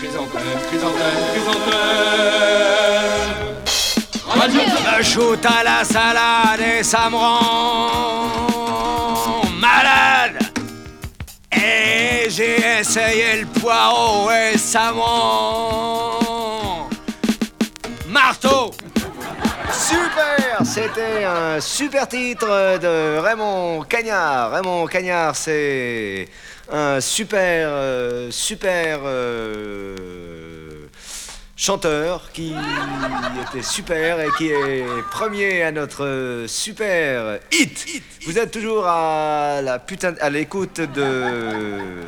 Chrysanthème, chrysanthème, à la salade et ça me rend malade. Et j'ai essayé le poireau et ça me rend C'était un super titre de Raymond Cagnard. Raymond Cagnard, c'est un super, euh, super euh, chanteur qui était super et qui est premier à notre super hit. Vous êtes toujours à la putain à l'écoute de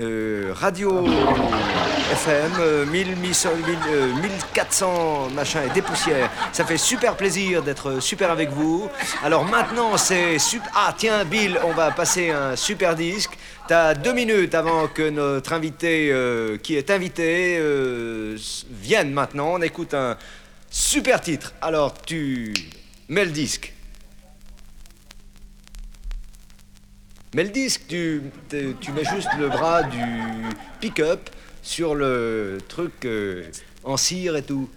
euh, Radio FM, euh, 1000, 1000, euh, 1400 machin et des poussières. Ça fait super plaisir d'être super avec vous. Alors maintenant, c'est super. Ah, tiens, Bill, on va passer un super disque. T'as deux minutes avant que notre invité, euh, qui est invité, euh, vienne maintenant. On écoute un super titre. Alors, tu mets le disque. Mais le disque, tu, tu mets juste le bras du pick-up sur le truc euh, en cire et tout.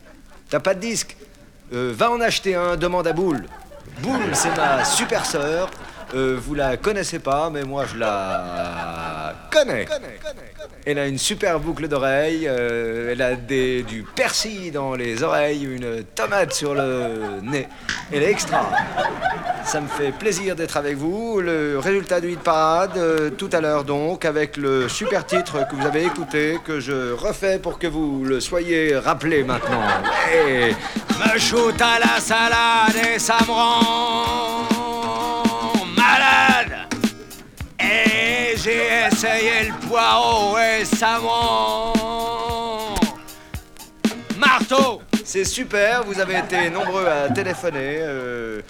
T'as pas de disque Euh, Va en acheter un, demande à Boule. Boule, c'est ma super sœur. Euh, vous la connaissez pas, mais moi je la connais. Elle a une super boucle d'oreille, euh, elle a des, du persil dans les oreilles, une tomate sur le nez. Elle est extra. Ça me fait plaisir d'être avec vous. Le résultat du hit parade, euh, tout à l'heure donc, avec le super titre que vous avez écouté, que je refais pour que vous le soyez rappelé maintenant. Me shoot à la salade et ça me rend essayé le poireau et rend marteau. C'est super, vous avez été nombreux à téléphoner euh,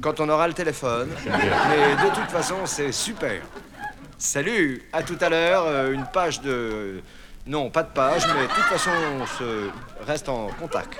quand on aura le téléphone. Mais de toute façon, c'est super. Salut, à tout à l'heure, euh, une page de... Non, pas de page, mais de toute façon, on se reste en contact.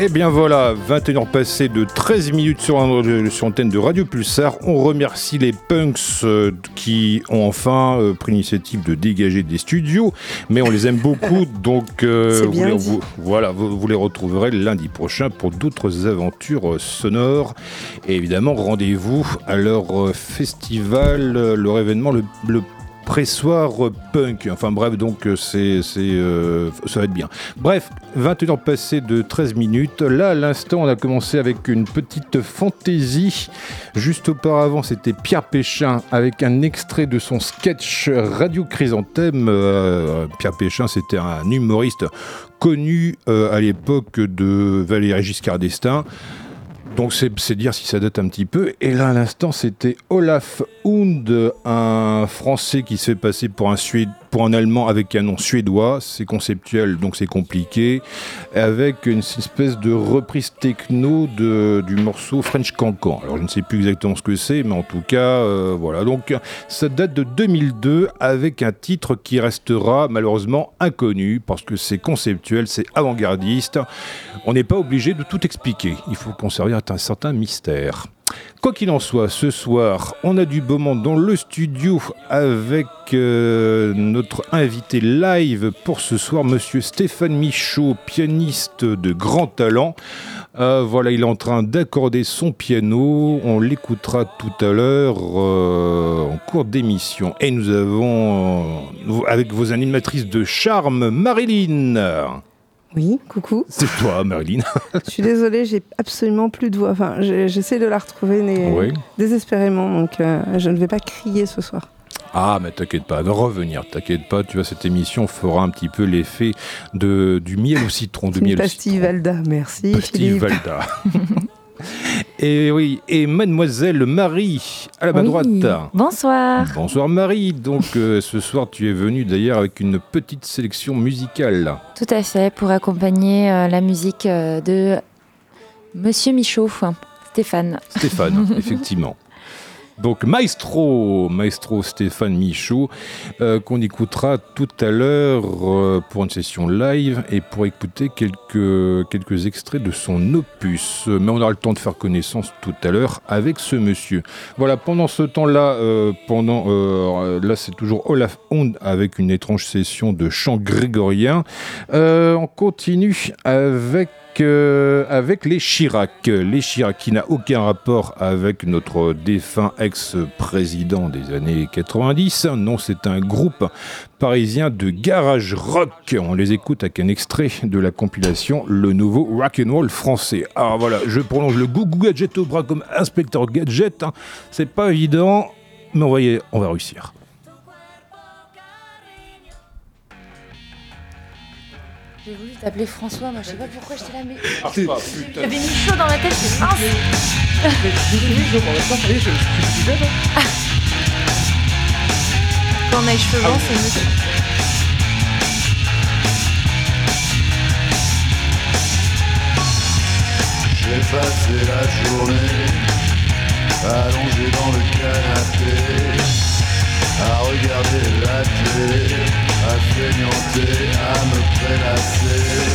Eh bien voilà, 21h passées de 13 minutes sur, sur l'antenne de Radio Pulsar. On remercie les punks euh, qui ont enfin euh, pris l'initiative de dégager des studios, mais on les aime beaucoup, donc euh, vous, les- vous- voilà, vous, vous les retrouverez lundi prochain pour d'autres aventures euh, sonores. Et évidemment, rendez-vous à leur euh, festival, euh, leur événement, le, le pressoir punk. Enfin bref, donc euh, c'est, euh, ça va être bien. Bref, 21h passées de 13 minutes. Là, à l'instant, on a commencé avec une petite fantaisie. Juste auparavant, c'était Pierre Péchin avec un extrait de son sketch Radio Chrysanthème. Euh, Pierre Péchin, c'était un humoriste connu euh, à l'époque de Valéry Giscard d'Estaing. Donc c'est dire si ça date un petit peu. Et là à l'instant c'était Olaf Hund, un Français qui se fait passer pour un, Suéd- pour un Allemand avec un nom suédois. C'est conceptuel donc c'est compliqué. Avec une espèce de reprise techno de, du morceau French Cancan. Alors je ne sais plus exactement ce que c'est mais en tout cas euh, voilà. Donc ça date de 2002 avec un titre qui restera malheureusement inconnu parce que c'est conceptuel, c'est avant-gardiste. On n'est pas obligé de tout expliquer. Il faut conserver un certain mystère. Quoi qu'il en soit, ce soir, on a du beau monde dans le studio avec euh, notre invité live pour ce soir, monsieur Stéphane Michaud, pianiste de grand talent. Euh, voilà, il est en train d'accorder son piano. On l'écoutera tout à l'heure euh, en cours d'émission. Et nous avons, avec vos animatrices de charme, Marilyn. Oui, coucou. C'est toi, Marilyn. Je suis désolée, j'ai absolument plus de voix. Enfin, j'essaie de la retrouver mais Oui. désespérément, donc euh, je ne vais pas crier ce soir. Ah, mais t'inquiète pas, de revenir, t'inquiète pas, tu vois, cette émission fera un petit peu l'effet de, du miel au citron, du miel au pastille citron. Valda, merci. Pastille Philippe. Valda. et oui, et mademoiselle Marie, à la ma Oui. droite. Bonsoir. Bonsoir Marie, donc euh, ce soir tu es venue d'ailleurs avec une petite sélection musicale. Tout à fait, pour accompagner euh, la musique euh, de Monsieur Michaud, Stéphane. Stéphane, effectivement. Donc Maestro, Maestro Stéphane Michaud, euh, qu'on écoutera tout à l'heure euh, pour une session live et pour écouter quelques, extraits de son opus. Mais on aura le temps de faire connaissance tout à l'heure avec ce monsieur. Voilà, pendant ce temps-là, euh, là c'est toujours Olaf Hond avec une étrange session de chant grégorien. On continue avec avec les Chirac. Les Chirac qui n'a aucun rapport avec notre défunt ex-président des années 90. Non, c'est un groupe parisien de garage rock. On les écoute avec un extrait de la compilation Le Nouveau Rock and Roll français. Alors voilà, je prolonge le gougou gadget au bras comme inspecteur gadget. hein. C'est pas évident, mais on va, on va réussir. J'ai voulu t'appeler François, moi je sais pas pourquoi j'étais là, mais Ah, pas, j'avais mis chaud dans ma tête, c'est mince. Quand on a les cheveux blancs, c'est mieux. J'ai passé la journée allongé dans le canapé à regarder la télé, à feignanter, à me prélasser. Mmh,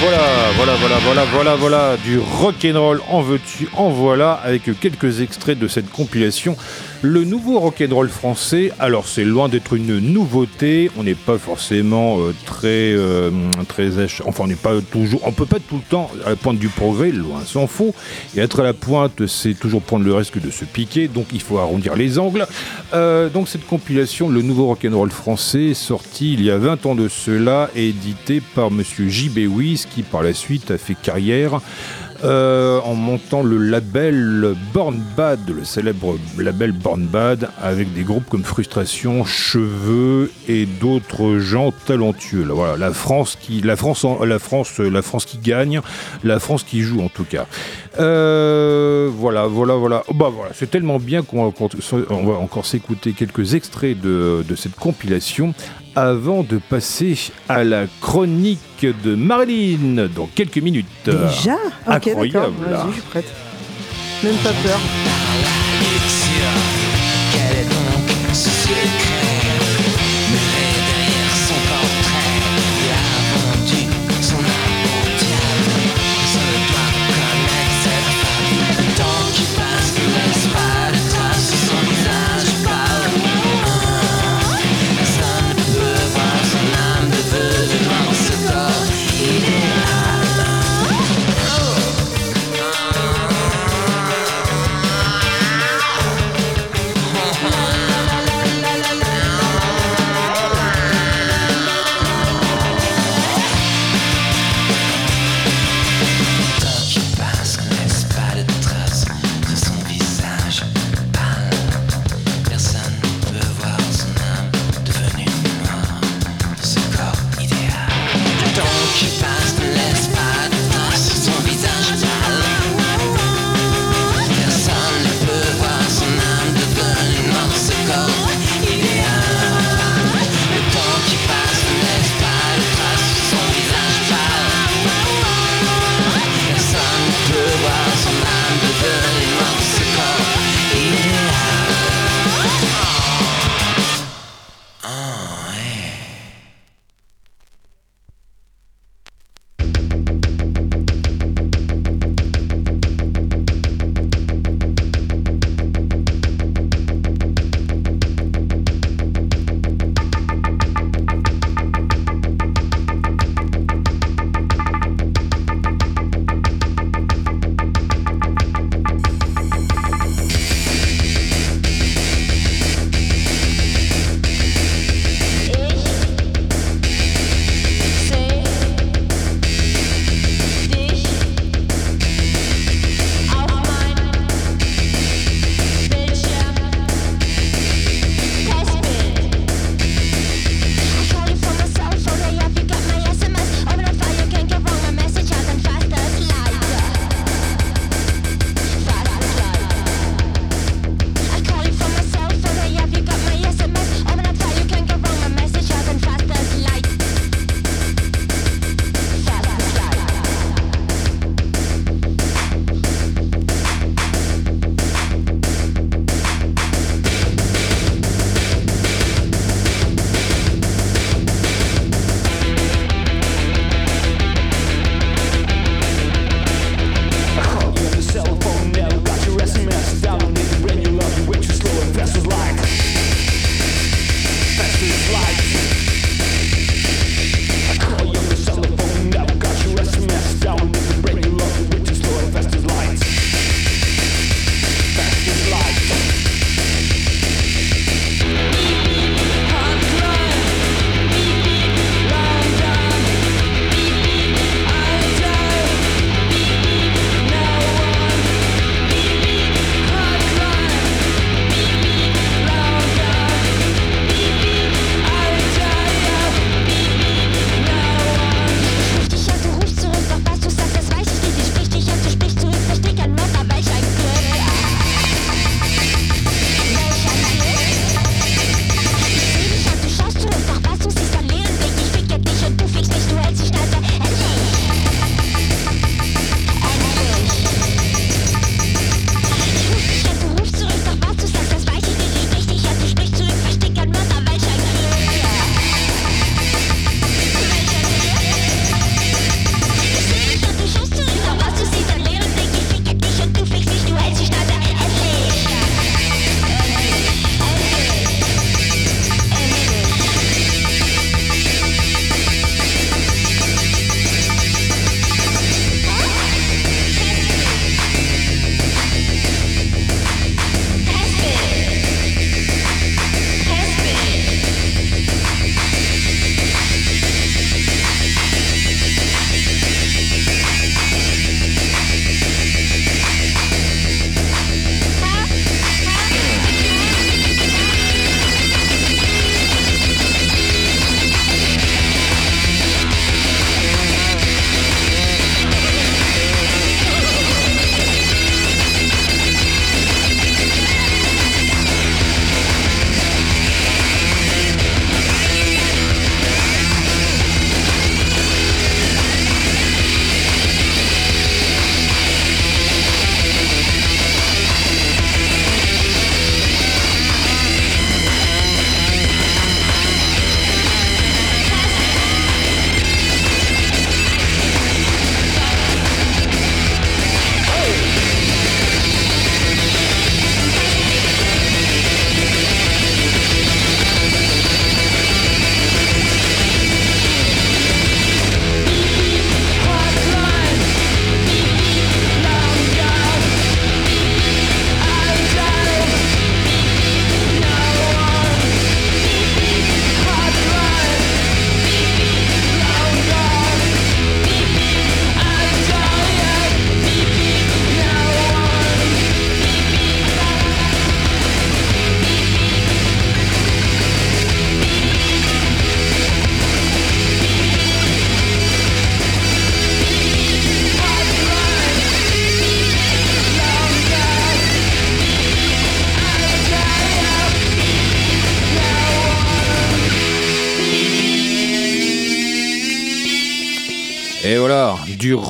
voilà, voilà, voilà, voilà, voilà, voilà, du rock'n'roll en veux-tu, en voilà, avec quelques extraits de cette compilation. Le nouveau rock'n'roll français, alors c'est loin d'être une nouveauté, on n'est pas forcément euh, très, euh, très, enfin on n'est pas toujours, on peut pas tout le temps à la pointe du progrès, loin s'en faut. Et être à la pointe, c'est toujours prendre le risque de se piquer, donc il faut arrondir les angles. Euh, donc cette compilation, le nouveau rock'n'roll français, sorti il y a 20 ans de cela, édité par Monsieur J.B. Wiss, qui par la suite a fait carrière euh, en montant le label Born Bad, le célèbre label Born Bad, avec des groupes comme Frustration, Cheveux et d'autres gens talentueux. La France qui, la France, la France, la France qui gagne, la France qui joue en tout cas. Euh, voilà, voilà, voilà. Oh, bah voilà, c'est tellement bien qu'on qu'on- on va encore s'écouter quelques extraits de cette compilation avant de passer à la chronique de Marilyn dans quelques minutes. Déjà Ok, d'accord. Incroyable. Vas-y, je suis prête. Même pas peur.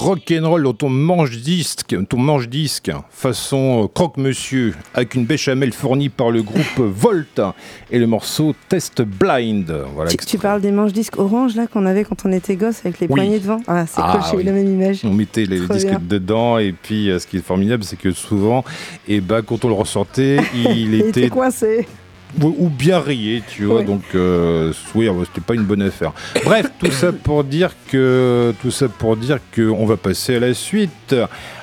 Rock'n'roll dans ton manche-disque, ton manche-disque, façon euh, croque-monsieur, avec une béchamel fournie par le groupe Volt et le morceau Test Blind. Voilà, Tu, tu parles des manches disques orange là qu'on avait quand on était gosse avec les Oui. poignées devant Ah, c'est Ah, cool, oui. la même image. On mettait les disques bien. dedans et puis euh, ce qui est formidable c'est que souvent et ben quand on le ressortait il Il était était coincé. Ou, bien rayé tu vois donc euh, oui c'était pas une bonne affaire. Bref tout ça pour dire que tout ça pour dire que on va passer à la suite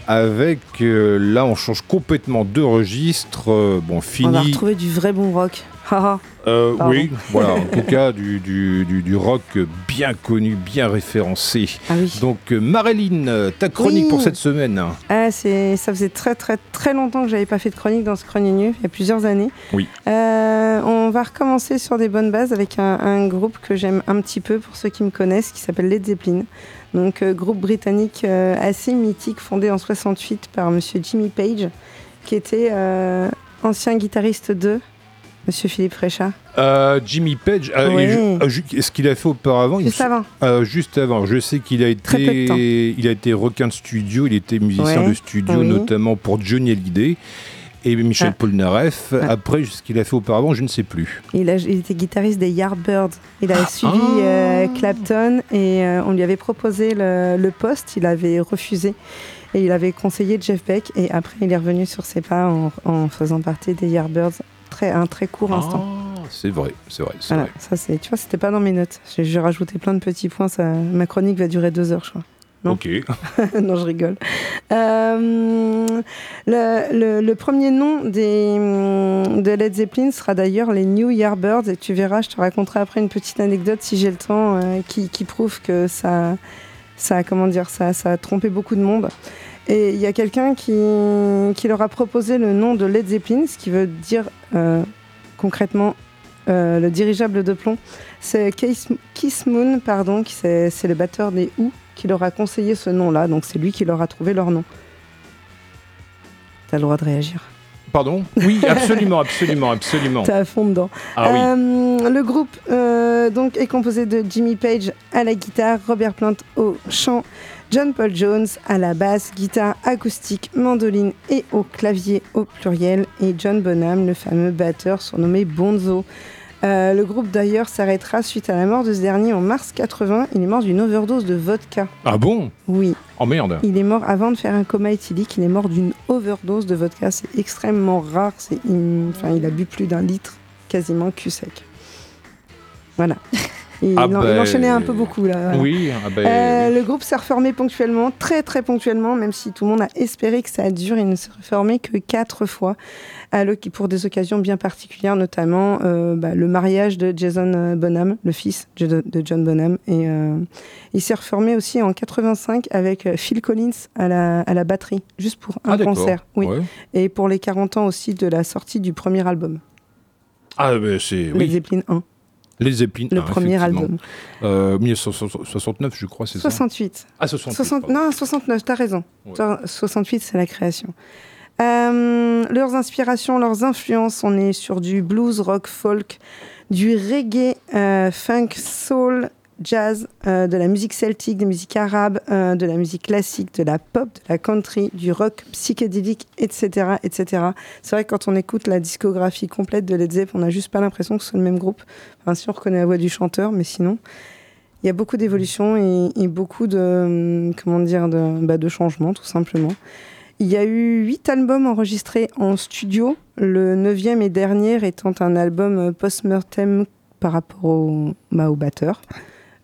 avec euh, là on change complètement de registre euh, bon On va fini retrouver du vrai bon rock. Euh, oui voilà en tout cas du, du, du, du rock bien connu bien référencé. ah oui. Donc euh, Marilyn euh, ta chronique Oui. pour cette semaine. Ah, c'est, ça faisait très très très longtemps que j'avais pas fait de chronique dans ce Chronique il y a plusieurs années. Oui. On va recommencer sur des bonnes bases avec un, un groupe que j'aime un petit peu pour ceux qui me connaissent, qui s'appelle Led Zeppelin. Donc euh, groupe britannique euh, assez mythique, fondé en 68 par Monsieur Jimmy Page, qui était euh, ancien guitariste de Monsieur Philippe Fréchat. Euh, Jimmy Page, euh, Oui. ce qu'il a fait auparavant, Juste avant. euh, juste avant, je sais qu'il a été, il a été requin de studio, il était musicien Ouais, de studio, oui. notamment pour Johnny Hallyday et Michel Ah. Polnareff. Après, ce qu'il a fait auparavant, je ne sais plus. Il, a- il était guitariste des Yardbirds. Il Ah. a suivi euh, Clapton et euh, on lui avait proposé le, le poste. Il avait refusé et il avait conseillé Jeff Beck. Et après, il est revenu sur ses pas en, en faisant partie des Yardbirds. Très, un très court instant. Ah, c'est vrai, c'est vrai, c'est Voilà, vrai. ça c'est, tu vois, c'était pas dans mes notes. J'ai, j'ai rajouté plein de petits points. Ça, ma chronique va durer deux heures, je crois. Non. Ok. non, je rigole. Euh, le, le- le premier nom des, de Led Zeppelin sera d'ailleurs les New Yardbirds et tu verras, je te raconterai après une petite anecdote si j'ai le temps euh, qui, qui prouve que ça, ça, a- comment dire, ça, ça a trompé beaucoup de monde. Et il y a quelqu'un qui, qui leur a proposé le nom de Led Zeppelin, ce qui veut dire euh, concrètement le dirigeable de plomb. C'est Keith, Moon, pardon, qui c'est, c'est le batteur des Who, qui leur a conseillé ce nom-là. Donc c'est lui qui leur a trouvé leur nom. T'as le droit de réagir. Pardon? Oui, absolument, absolument, absolument. T'es à fond dedans. Ah oui. Euh, le groupe euh, donc est composé de Jimmy Page à la guitare, Robert Plant au chant, John Paul Jones à la basse, guitare acoustique, mandoline et au clavier au pluriel, et John Bonham, le fameux batteur surnommé Bonzo. Euh, le groupe d'ailleurs s'arrêtera suite à la mort de ce dernier en mars 80. Il est mort d'une overdose de vodka. Ah bon? Oui, Oh merde. il est mort avant de faire un coma éthylique. Il est mort d'une overdose de vodka. C'est extrêmement rare. C'est, enfin, il a bu plus d'un litre, quasiment cul sec. Voilà. Il, Ah en- il ben, enchaînait un peu beaucoup là. voilà. Oui, ah ben, Euh, oui. le groupe s'est reformé ponctuellement, très très ponctuellement, même si tout le monde a espéré que ça dure. Il ne s'est reformé que quatre fois, pour des occasions bien particulières, notamment euh, bah, le mariage de Jason euh, Bonham, le fils de de John Bonham. Et euh, il s'est reformé aussi en 85 avec Phil Collins à la, à la batterie, juste pour un Ah, concert. Oui. Ouais. Et pour les 40 ans aussi de la sortie du premier album, Ah ben c'est Les oui. Zeppelin 1, Les Zeppelin. le ah, premier album. Euh, 1969, je crois, c'est ça 68. Ah, 68. 60 pardon. non, 69, t'as raison. Ouais. T'as- 68, c'est la création. Euh, leurs inspirations, leurs influences, on est sur du blues, rock, folk, du reggae, euh, funk, soul, jazz, euh, de la musique celtique, des musiques arabes, euh, de la musique classique, de la pop, de la country, du rock psychédélique, etc. etc. C'est vrai que quand on écoute la discographie complète de Led Zeppelin, on n'a juste pas l'impression que ce soit le même groupe. Enfin, si on reconnaît la voix du chanteur, mais sinon, il y a beaucoup d'évolutions et, beaucoup de, hum, comment dire, de, bah, de changements, tout simplement. Il y a eu huit albums enregistrés en studio, le neuvième et dernier étant un album euh, post-mortem par rapport au, bah, au batteur.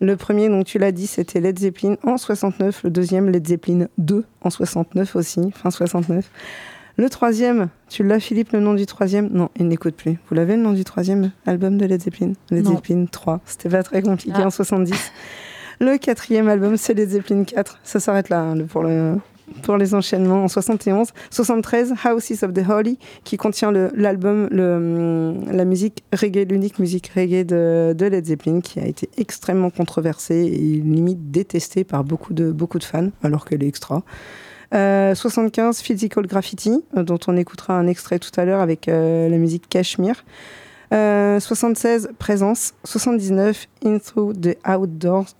Le premier, donc tu l'as dit, c'était Led Zeppelin en 69. Le deuxième, Led Zeppelin 2 en 69 aussi, fin 69. Le troisième, tu l'as Philippe, le nom du troisième? Non, il n'écoute plus. Vous l'avez le nom du troisième album de Led Zeppelin? Led Non. Zeppelin 3. C'était pas très compliqué Ah. en 70. Le quatrième album, c'est Led Zeppelin 4. Ça s'arrête là hein, pour, le, pour les enchaînements. En 71, 73, Houses of the Holy, qui contient l'album, hum, la musique reggae, l'unique musique reggae de, Led Zeppelin, qui a été extrêmement controversée et limite détestée par beaucoup de, beaucoup de fans, alors qu'elle est extra. Euh, 75, Physical Graffiti, euh, dont on écoutera un extrait tout à l'heure avec euh, la musique. Euh, 76, Présence. 79, Into the Outdoors,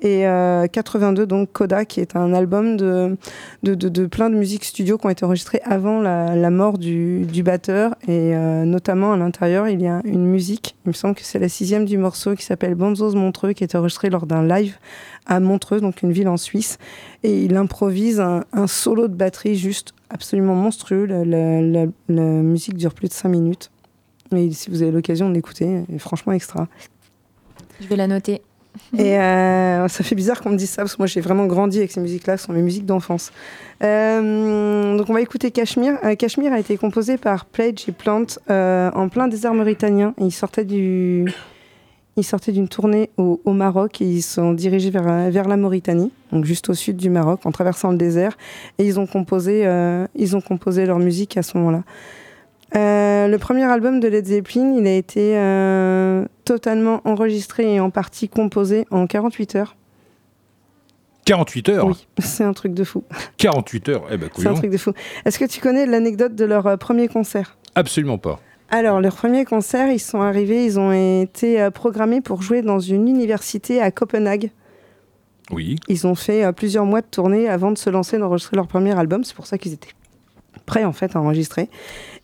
Et euh, 82, donc Coda, qui est un album de, de, de, plein de musiques studio qui ont été enregistrées avant la, mort du, du batteur. Et euh, notamment à l'intérieur, il y a une musique, il me semble que c'est la sixième du morceau, qui s'appelle Bonzos Montreux, qui été enregistrée lors d'un live à Montreux, donc une ville en Suisse. Et il improvise un, solo de batterie juste absolument monstrueux. La, musique dure plus de 5 minutes. Et si vous avez l'occasion de l'écouter, est franchement extra. Je vais la noter. Et euh, ça fait bizarre qu'on me dise ça, parce que moi j'ai vraiment grandi avec ces musiques-là, ce sont mes musiques d'enfance. Euh, donc on va écouter Cashmere. Euh, Cashmere a été composé par Pledge et Plant euh, en plein désert mauritanien. Ils sortaient du... Ils sortaient d'une tournée au, Maroc et ils sont dirigés vers, vers la Mauritanie, donc juste au sud du Maroc, en traversant le désert. Et ils ont composé, ils ont composé leur musique à ce moment-là. Euh, le premier album de Led Zeppelin, il a été euh, totalement enregistré et en partie composé en 48 heures. 48 heures Oui, c'est un truc de fou. 48 heures Eh ben, C'est un truc de fou. Est-ce que tu connais l'anecdote de leur euh, premier concert? Absolument pas. Alors, leur premier concert, ils sont arrivés, ils ont été programmés pour jouer dans une université à Copenhague. Oui. Ils ont fait plusieurs mois de tournée avant de se lancer d'enregistrer leur premier album. C'est pour ça qu'ils étaient prêts en fait à enregistrer.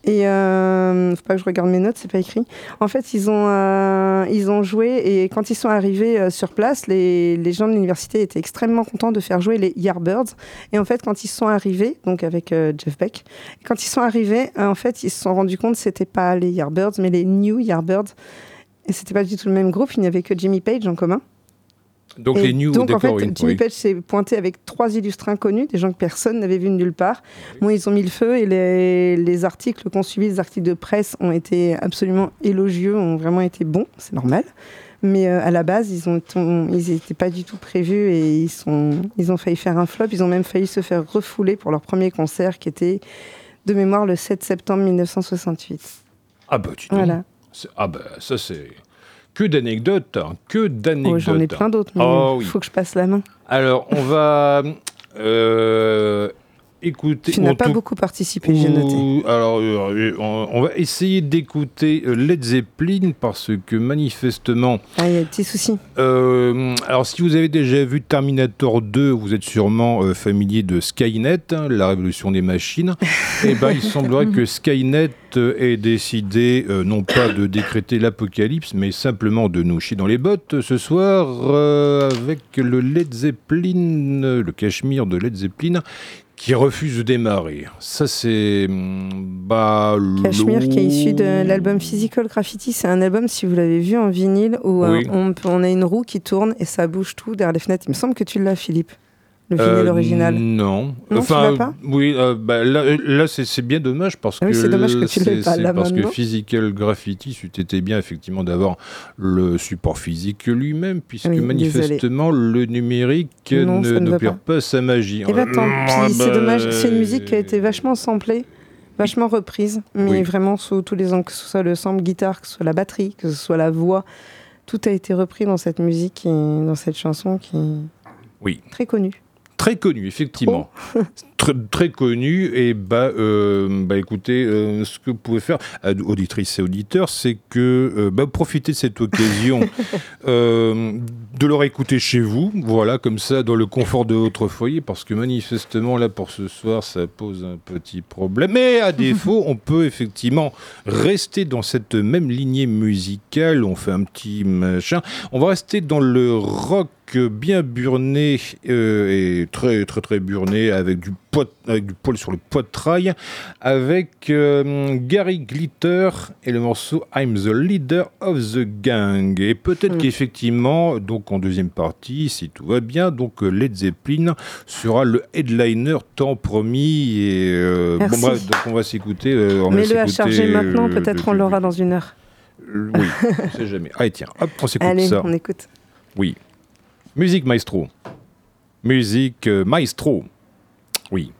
Et euh, faut pas que je regarde mes notes, c'est pas écrit. En fait, ils ont euh, ils ont joué et quand ils sont arrivés euh, sur place, les, les gens de l'université étaient extrêmement contents de faire jouer les Yardbirds. Et en fait, quand ils sont arrivés, donc avec euh, Jeff Beck, quand ils sont arrivés, en fait, ils se sont rendus compte que c'était pas les Yardbirds, mais les New Yardbirds. Et c'était pas du tout le même groupe. Il n'y avait que Jimmy Page en commun. Donc Et les news, donc, en fait. Jimmy oui. Page s'est pointé avec trois illustres inconnus, des gens que personne n'avait vus nulle part. Bon, ils ont mis le feu et les, les articles qu'on suivi, les articles de presse ont été absolument élogieux, ont vraiment été bons, c'est normal. Mais euh, à la base, ils n'étaient pas du tout prévus et ils, sont, ils ont failli faire un flop. Ils ont même failli se faire refouler pour leur premier concert qui était de mémoire le 7 septembre 1968. Ah bah dis donc. Voilà. Ah bah ça c'est que d'anecdotes, hein, que Oh, d'anecdotes. J'en ai plein d'autres, mais il Oh oui. faut que je passe la main. Alors on va euh, écouter. Tu n'as on pas tout- beaucoup participé, j'ai noté. Alors, euh, on, on va essayer d'écouter euh, Led Zeppelin parce que manifestement, Ah, il y a des petits soucis. euh, alors si vous avez déjà vu Terminator 2, vous êtes sûrement euh, familier de Skynet, hein, la révolution des machines. Et ben, il semblerait que Skynet euh, ait décidé euh, non pas de décréter l'apocalypse, mais simplement de nous chier dans les bottes euh, ce soir euh, avec le Led Zeppelin, euh, le Cachemire de Led Zeppelin qui refuse de démarrer. Ça, c'est. hum, Bah. Cashmere qui est issu de l'album Physical Graffiti. C'est un album, si vous l'avez vu en vinyle, où euh, on, on a une roue qui tourne et ça bouge tout derrière les fenêtres. Il me semble que tu l'as, Philippe, le vinyle Euh, original. Non. tu enfin, pas oui, euh, bah, là, euh, là c'est bien dommage parce Ah que. oui, c'est dommage que tu l'aies c'est- pas c'est là Parce que maintenant. Physical Graffiti, été bien effectivement d'avoir le support physique lui-même, puisque Oui, manifestement le numérique Non, n'opère pas. sa magie. Et bah tant Ah, pis, c'est bah, dommage. C'est une musique qui a été vachement samplée, vachement reprise, mais Oui. vraiment sous tous les angles, que ce soit le sample guitare, que ce soit la batterie, que ce soit la voix. Tout a été repris dans cette musique et dans cette chanson qui est Oui. très connue. Très connu, effectivement. très, très connu. Et bah, euh, bah écoutez, euh, ce que vous pouvez faire, euh, auditrices et auditeurs, c'est que euh, bah, profitez de cette occasion de leur écouter chez vous, voilà, comme ça, dans le confort de votre foyer, parce que manifestement, là, pour ce soir, ça pose un petit problème. Mais à défaut, on peut effectivement rester dans cette même lignée musicale. On fait un petit machin. On va rester dans le rock bien burné euh, et très très très burné avec du poids, avec du poil sur le poitrail avec euh, Gary Glitter et le morceau I'm the leader of the gang et peut-être Mm. qu'effectivement donc en deuxième partie si tout va bien donc euh, Led Zeppelin sera le headliner tant promis et euh, bon bref donc on va s'écouter va Mets-le à charger maintenant, peut-être le- on l'aura dans une heure. oui on sait jamais allez tiens hop on s'écoute Allez, ça on écoute. oui. Musique maestro. Musique euh, maestro. Oui.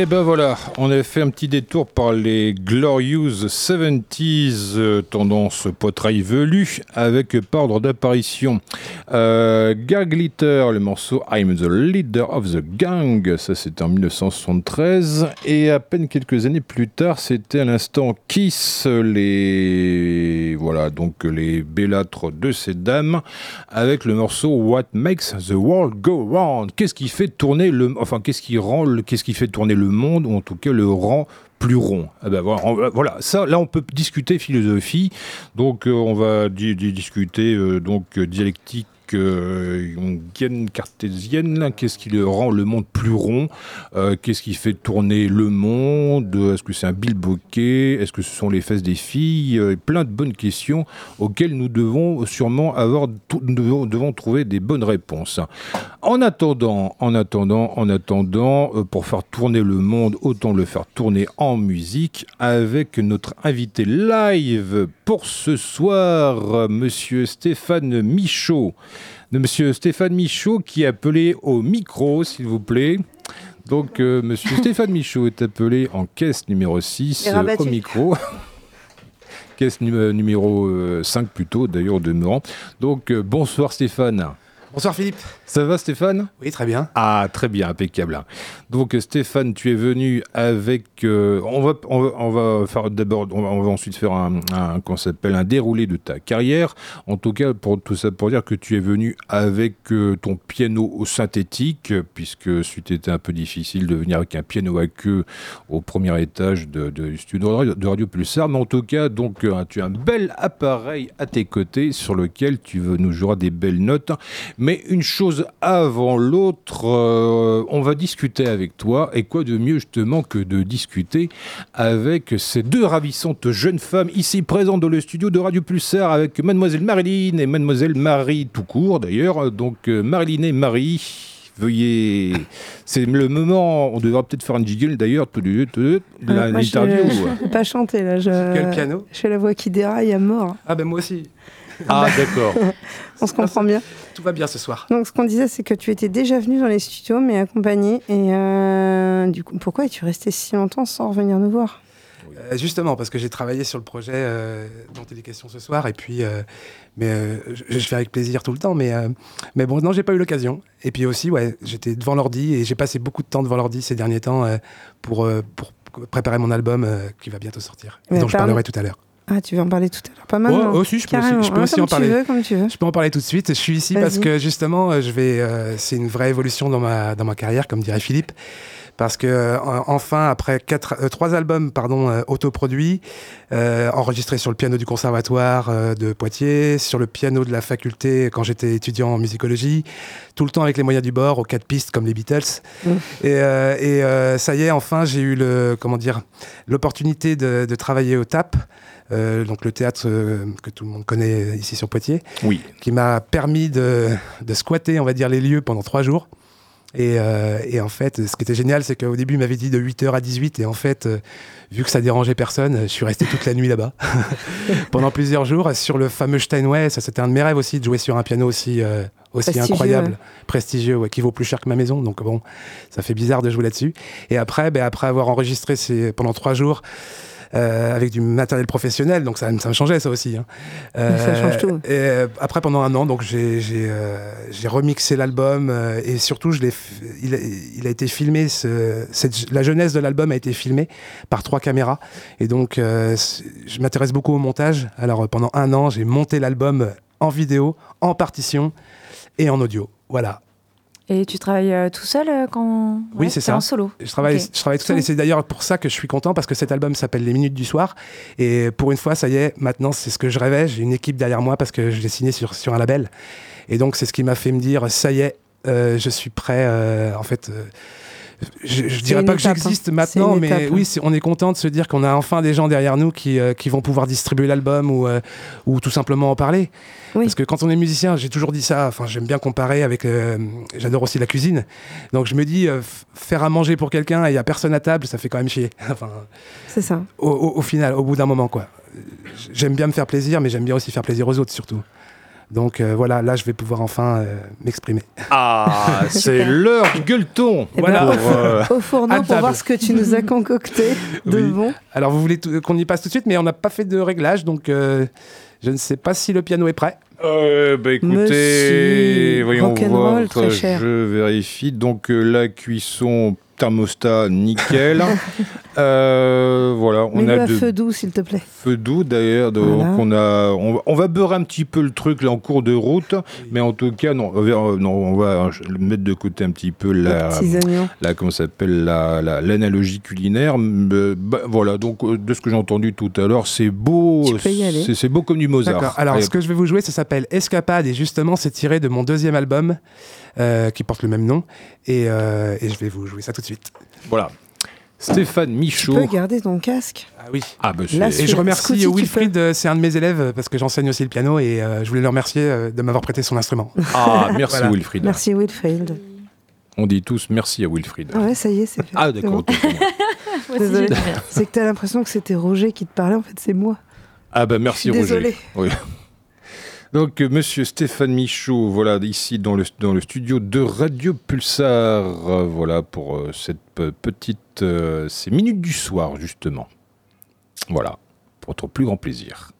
Et ben voilà, on a fait un petit détour par les Glorious 70s, euh, tendance poitrail velu, avec par ordre d'apparition euh, le morceau I'm the Leader of the Gang, ça c'était en 1973, et à peine quelques années plus tard, c'était à l'instant Kiss, les voilà donc les bellâtres de ces dames, avec le morceau What Makes the World Go Round. Qu'est-ce qui fait tourner le, enfin qu'est-ce qui rend, qu'est-ce qui fait tourner le monde ou en tout cas le rend plus rond? Ah ben voilà, voilà, ça, là on peut discuter philosophie. Donc euh, on va di- di- discuter euh, donc euh, dialectique. Euh, jungienne, cartésienne, qu'est-ce qui rend le monde plus rond? Euh, Qu'est-ce qui fait tourner le monde? Est-ce que c'est un bilboquet? Est-ce que ce sont les fesses des filles? Euh, Plein de bonnes questions auxquelles nous devons sûrement avoir, nous devons, trouver des bonnes réponses. En attendant, en attendant, en attendant, euh, pour faire tourner le monde, autant le faire tourner en musique avec notre invité live pour ce soir, Monsieur Stéphane Michaud. De Monsieur Stéphane Michaud qui est appelé au micro, s'il vous plaît. Donc, euh, Monsieur Stéphane Michaud est appelé en caisse numéro 6 Et euh, au micro. caisse euh, numéro euh, 5 plutôt, d'ailleurs, au demeurant. Donc, euh, bonsoir Stéphane. Bonsoir Philippe. Ça va Stéphane? Oui, très bien. Ah, très bien, impeccable. Donc Stéphane, tu es venu avec... euh, on, va, on, va, on va faire d'abord, on va, on va ensuite faire un, un, qu'on s'appelle un déroulé de ta carrière. En tout cas, pour tout ça, pour dire que tu es venu avec euh, ton piano synthétique, puisque été un peu difficile de venir avec un piano à queue au premier étage de, studio de radio, de Radio Pulsar. Mais en tout cas, donc, euh, tu as un bel appareil à tes côtés sur lequel tu veux nous jouer des belles notes. Mais une chose avant l'autre, euh, on va discuter avec toi. Et quoi de mieux justement que de discuter avec ces deux ravissantes jeunes femmes ici présentes dans le studio de Radio Pulsar avec mademoiselle Marilyn et mademoiselle Marie tout court d'ailleurs. Donc euh, Marilyn et Marie. Veuillez. C'est le moment. On devra peut-être faire un jiggle d'ailleurs, tout de tout de- de la- Euh, moi, je- l'interview. Je peux pas chanter là. Je... Quel piano? Je fais la voix qui déraille à mort. Ah ben moi aussi. Ah, d'accord. On se comprend bien. Tout va bien ce soir. Donc, ce qu'on disait, c'est que tu étais déjà venu dans les studios, mais accompagné. Et euh, du coup, pourquoi es-tu resté si longtemps sans revenir nous voir? Euh, justement, parce que j'ai travaillé sur le projet euh, dont il est question ce soir, et puis, euh, mais euh, je, je fais avec plaisir tout le temps, mais, euh, mais bon, non, j'ai pas eu l'occasion. Et puis aussi, ouais, j'étais devant l'ordi et j'ai passé beaucoup de temps devant l'ordi ces derniers temps euh, pour, euh, pour préparer mon album euh, qui va bientôt sortir, et dont je parle- parlerai tout à l'heure. Ah, tu veux en parler tout à l'heure? Pas maintenant. Ouais, aussi, je peux aussi- je peux Hein, aussi comme en parler. Tu veux, comme tu veux. Je peux en parler tout de suite. Je suis ici parce que justement, euh, je vais. euh, c'est une vraie évolution dans ma dans ma carrière, comme dirait Philippe. Parce que euh, enfin, après quatre, euh, trois albums, pardon, euh, autoproduits, euh, enregistrés sur le piano du conservatoire euh, de Poitiers, sur le piano de la faculté quand j'étais étudiant en musicologie, tout le temps avec les moyens du bord, aux quatre pistes comme les Beatles. Mm. Et, euh, et, euh, ça y est, enfin, j'ai eu le comment dire l'opportunité de, de travailler au TAP. euh, donc le théâtre euh, que tout le monde connaît ici sur Poitiers Oui. qui m'a permis de, de squatter, on va dire, les lieux pendant trois jours. Et, euh, et en fait, ce qui était génial, c'est qu'au début, il m'avait dit de 8h à 18 Et en fait, euh, vu que ça dérangeait personne, je suis resté toute la nuit là-bas. pendant plusieurs jours, sur le fameux Steinway. Ça, c'était un de mes rêves aussi, de jouer sur un piano aussi, euh, aussi Prestigieux, incroyable, prestigieux, ouais, qui vaut plus cher que ma maison. Donc bon, ça fait bizarre de jouer là-dessus. Et après, ben, après avoir enregistré ces, pendant trois jours, euh, avec du matériel professionnel, donc ça, ça me changeait ça aussi. hein. Ça change tout. Et euh, après pendant un an, donc j'ai euh, remixé l'album euh, et surtout je il, a, il a été filmé. Ce, cette, la jeunesse de l'album a été filmée par trois caméras et donc euh, je m'intéresse beaucoup au montage. Alors euh, pendant un an, j'ai monté l'album en vidéo, en partition et en audio. Voilà. Et tu travailles euh, tout seul euh, quand Oui, Ouais, c'est t'es ça. en solo. Je travaille, Ok. je travaille tout seul et c'est d'ailleurs pour ça que je suis content parce que cet album s'appelle Les Minutes du Soir. Et pour une fois, ça y est, maintenant c'est ce que je rêvais. J'ai une équipe derrière moi parce que je l'ai signé sur, sur un label. Et donc c'est ce qui m'a fait me dire ça y est, euh, je suis prêt. euh, en fait, euh, je, je dirais pas que j'existe hein. maintenant, mais étape, hein. oui, c'est- on est content de se dire qu'on a enfin des gens derrière nous qui, euh, qui vont pouvoir distribuer l'album ou, euh, ou tout simplement en parler. Oui. Parce que quand on est musicien, j'ai toujours dit ça, enfin j'aime bien comparer avec... euh, J'adore aussi la cuisine. Donc je me dis, faire à manger pour quelqu'un et il n'y a personne à table, ça fait quand même chier. enfin, C'est ça. au, au- au final, au bout d'un moment, quoi. J'aime bien me faire plaisir, mais j'aime bien aussi faire plaisir aux autres, surtout. Donc euh, voilà, là je vais pouvoir enfin euh, m'exprimer. Ah, c'est l'heure du gueuleton. Eh Voilà. ben, Pour, euh, Au fourneau pour voir ce que tu nous as concocté de Oui. bon. Alors vous voulez tout- qu'on y passe tout de suite, mais on n'a pas fait de réglage, donc euh, je ne sais pas si le piano est prêt. Euh, bah écoutez, Monsieur, voyons voir, très cher. je vérifie. Donc euh, la cuisson thermostat nickel. Euh, voilà, on a de feu doux, s'il te plaît. feu doux d'ailleurs. Voilà. on a, on, va- on va beurrer un petit peu le truc là en cours de route, mais en tout cas non, on va- non, on va le mettre de côté un petit peu la, la comment s'appelle la la- l'analogie culinaire. Euh, bah, voilà, donc euh, de ce que j'ai entendu tout à l'heure, c'est beau, Tu peux y aller. c'est beau comme du Mozart. Alors Allez, ce que je vais vous jouer, ça s'appelle Escapade, et justement c'est tiré de mon deuxième album euh, qui porte le même nom, et, euh, et je vais vous jouer ça tout de suite. voilà. Stéphane Tu Michaud. peux garder ton casque? Ah oui. Ah bah Là, Et je remercie Scooty, tu Wilfried, euh, c'est un de mes élèves parce que j'enseigne aussi le piano et euh, je voulais le remercier de m'avoir prêté son instrument. Ah, merci Voilà. Wilfried. Merci Wilfried. On dit tous merci à Wilfried. Ah ouais, ça y est, c'est fait. Ah, C'est d'accord. C'est que t'as l'impression que c'était Roger qui te parlait, en fait c'est moi. Ah bah merci suis Roger. Oui. Donc euh, monsieur Stéphane Michaud, voilà ici dans le, studio de Radio Pulsar, voilà pour euh, cette pe- petite euh, ces minutes du soir justement. Voilà, pour votre plus grand plaisir.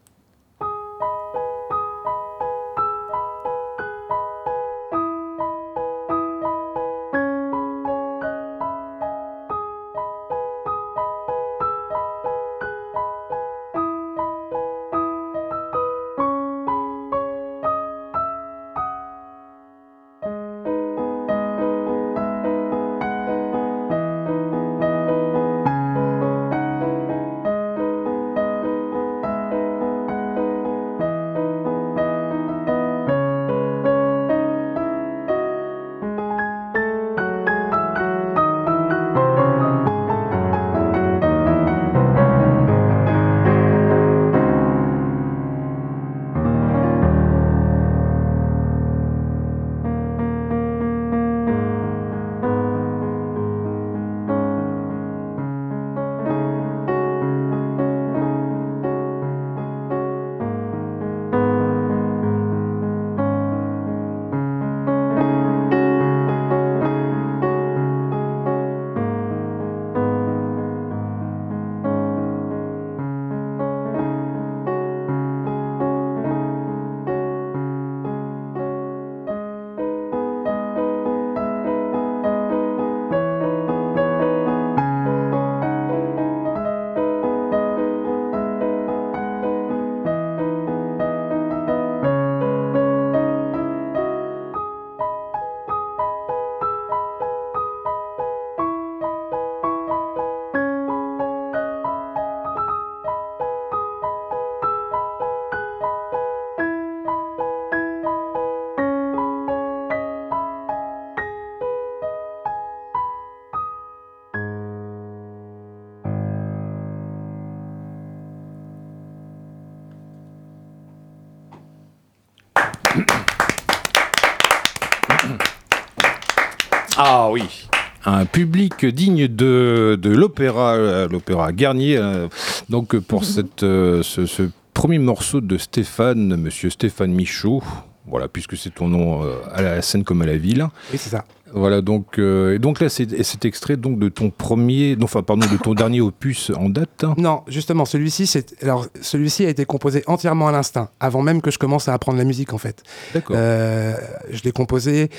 Public digne de, de l'opéra, euh, l'opéra Garnier. euh, donc pour cette, euh, ce, ce premier morceau de Stéphane, Monsieur Stéphane Michaud. Voilà, puisque c'est ton nom euh, à la scène comme à la ville. Oui, c'est ça. Voilà, donc, euh, et donc là, c'est et c'est extrait donc de ton premier, non, enfin, pardon, de ton dernier opus en date. hein. Non, justement, celui-ci, c'est alors celui-ci a été composé entièrement à l'instinct, avant même que je commence à apprendre la musique, en fait. D'accord. Euh, je l'ai composé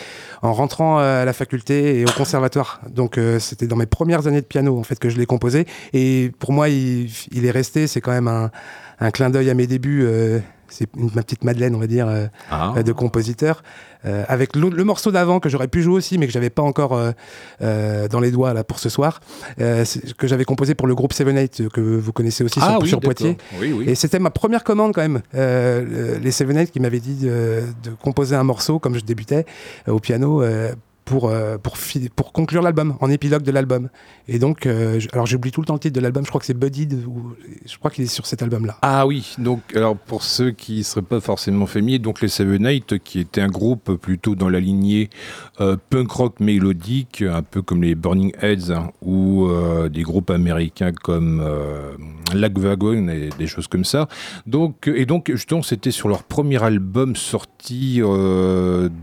en rentrant euh, à la faculté et au conservatoire. Donc euh, c'était dans mes premières années de piano en fait que je l'ai composé. Et pour moi, il, il est resté. C'est quand même un, un clin d'œil à mes débuts. C'est ma petite Madeleine, on va dire, euh, Ah. euh, de compositeur. Euh, avec le morceau d'avant que j'aurais pu jouer aussi, mais que j'avais pas encore euh, dans les doigts là pour ce soir, que j'avais composé pour le groupe Seven Eight que vous connaissez aussi Ah sur, oui, sur d'accord. Poitiers. Oui, oui. Et c'était ma première commande quand même. Le- les Seven Eight qui m'avaient dit de, composer un morceau comme je débutais au piano. Pour, euh, pour, pour conclure l'album, en épilogue de l'album. Et donc, euh, alors j'oublie tout le temps le titre de l'album, je crois que c'est Buddy, ou je crois qu'il est sur cet album-là. Ah oui, donc alors pour ceux qui ne seraient pas forcément familiers, donc les Seven Eight, qui était un groupe plutôt dans la lignée euh, punk rock mélodique, un peu comme les Burning Heads hein, ou des groupes américains comme Lagwagon et des choses comme ça. Donc et donc justement c'était sur leur premier album sorti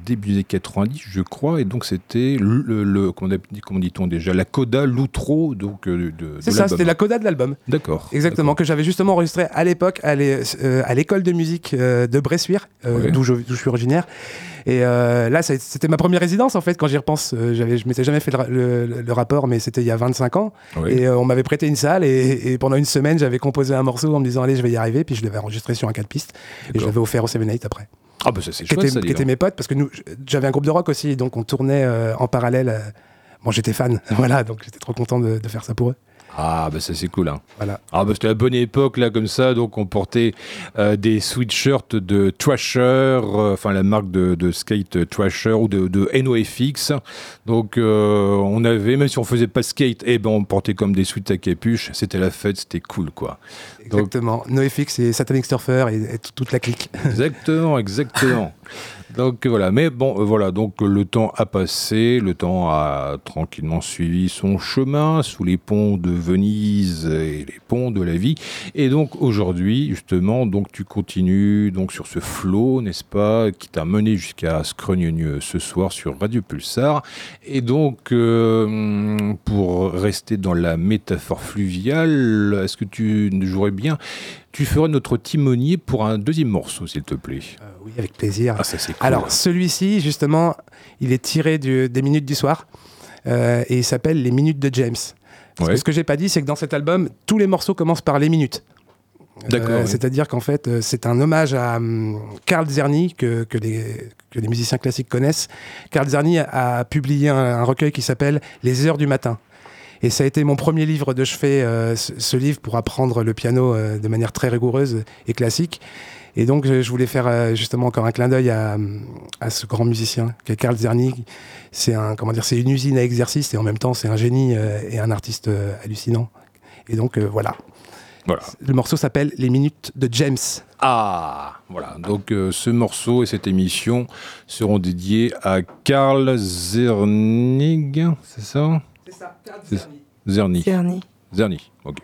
début des 90, je crois, et donc c'était le, le- comment, on dit- comment dit-on déjà la coda l'outro donc euh, de. C'est de ça, l'album. c'était la coda de l'album. D'accord. Exactement, que j'avais justement enregistré à l'époque à euh, l'école de musique euh, de Bressuire, Ouais. d'où je, d'où je suis originaire. Et euh, là, c'était ma première résidence en fait, quand j'y repense. Euh, j'avais, je m'étais jamais fait le, ra- le- le rapport, mais c'était il y a 25 ans. Oui. Et euh, on m'avait prêté une salle, et, et pendant une semaine, j'avais composé un morceau en me disant, allez, je vais y arriver. Puis je l'avais enregistré sur un 4 pistes, et je l'avais offert au Seven Eight après. Ah bah ça c'est chouette qui étaient mes potes, parce que nous, j'avais un groupe de rock aussi, donc on tournait euh, en parallèle. Bon, j'étais fan, voilà, donc j'étais trop content de, de faire ça pour eux. Ah bah ça c'est cool hein. Voilà. Ah bah c'était la bonne époque là comme ça donc on portait euh, des sweatshirts de Thrasher, euh, enfin la marque de, de skate Thrasher ou de, de NoFX. Donc euh, on avait même si on faisait pas de skate, eh ben on portait comme des sweats à capuche. C'était la fête, c'était cool quoi. Donc- Exactement. NoFX et Satanic Surfer et, et tout- toute la clique. Exactement, exactement. Donc voilà, mais bon, euh, voilà, donc le temps a passé, le temps a tranquillement suivi son chemin sous les ponts de Venise et les ponts de la vie. Et donc aujourd'hui, justement, donc tu continues donc sur ce flot, n'est-ce pas, qui t'a mené jusqu'à Scrogneux ce soir sur Radio Pulsar. Et donc, euh, pour rester dans la métaphore fluviale, est-ce que tu jouerais bien tu ferais notre timonier pour un deuxième morceau, s'il te plaît? Euh, oui, avec plaisir. Ah, ça c'est cool. Alors, celui-ci, justement, il est tiré du- des minutes du soir euh, et il s'appelle Les minutes de James. Parce Ouais. que ce que j'ai pas dit, c'est que dans cet album, tous les morceaux commencent par les minutes. D'accord, Euh, oui. C'est-à-dire qu'en fait, c'est un hommage à hum, Carl Czerny, que, que les, que les musiciens classiques connaissent. Carl Czerny a, a publié un, un recueil qui s'appelle Les heures du matin. Et ça a été mon premier livre de chevet, euh, ce, ce livre pour apprendre le piano euh, de manière très rigoureuse et classique. Et donc, je voulais faire euh, justement encore un clin d'œil à, à ce grand musicien, qui est Carl Czerny. C'est un, comment dire, c'est une usine à exercice et en même temps, c'est un génie et un artiste hallucinant. Et donc, voilà. Voilà. Le morceau s'appelle Les minutes de James. Ah, voilà. Donc euh, ce morceau et cette émission seront dédiés à Karl Zernig, c'est ça? Ça, C'est- Zerny. Cerny. Zerny, ok.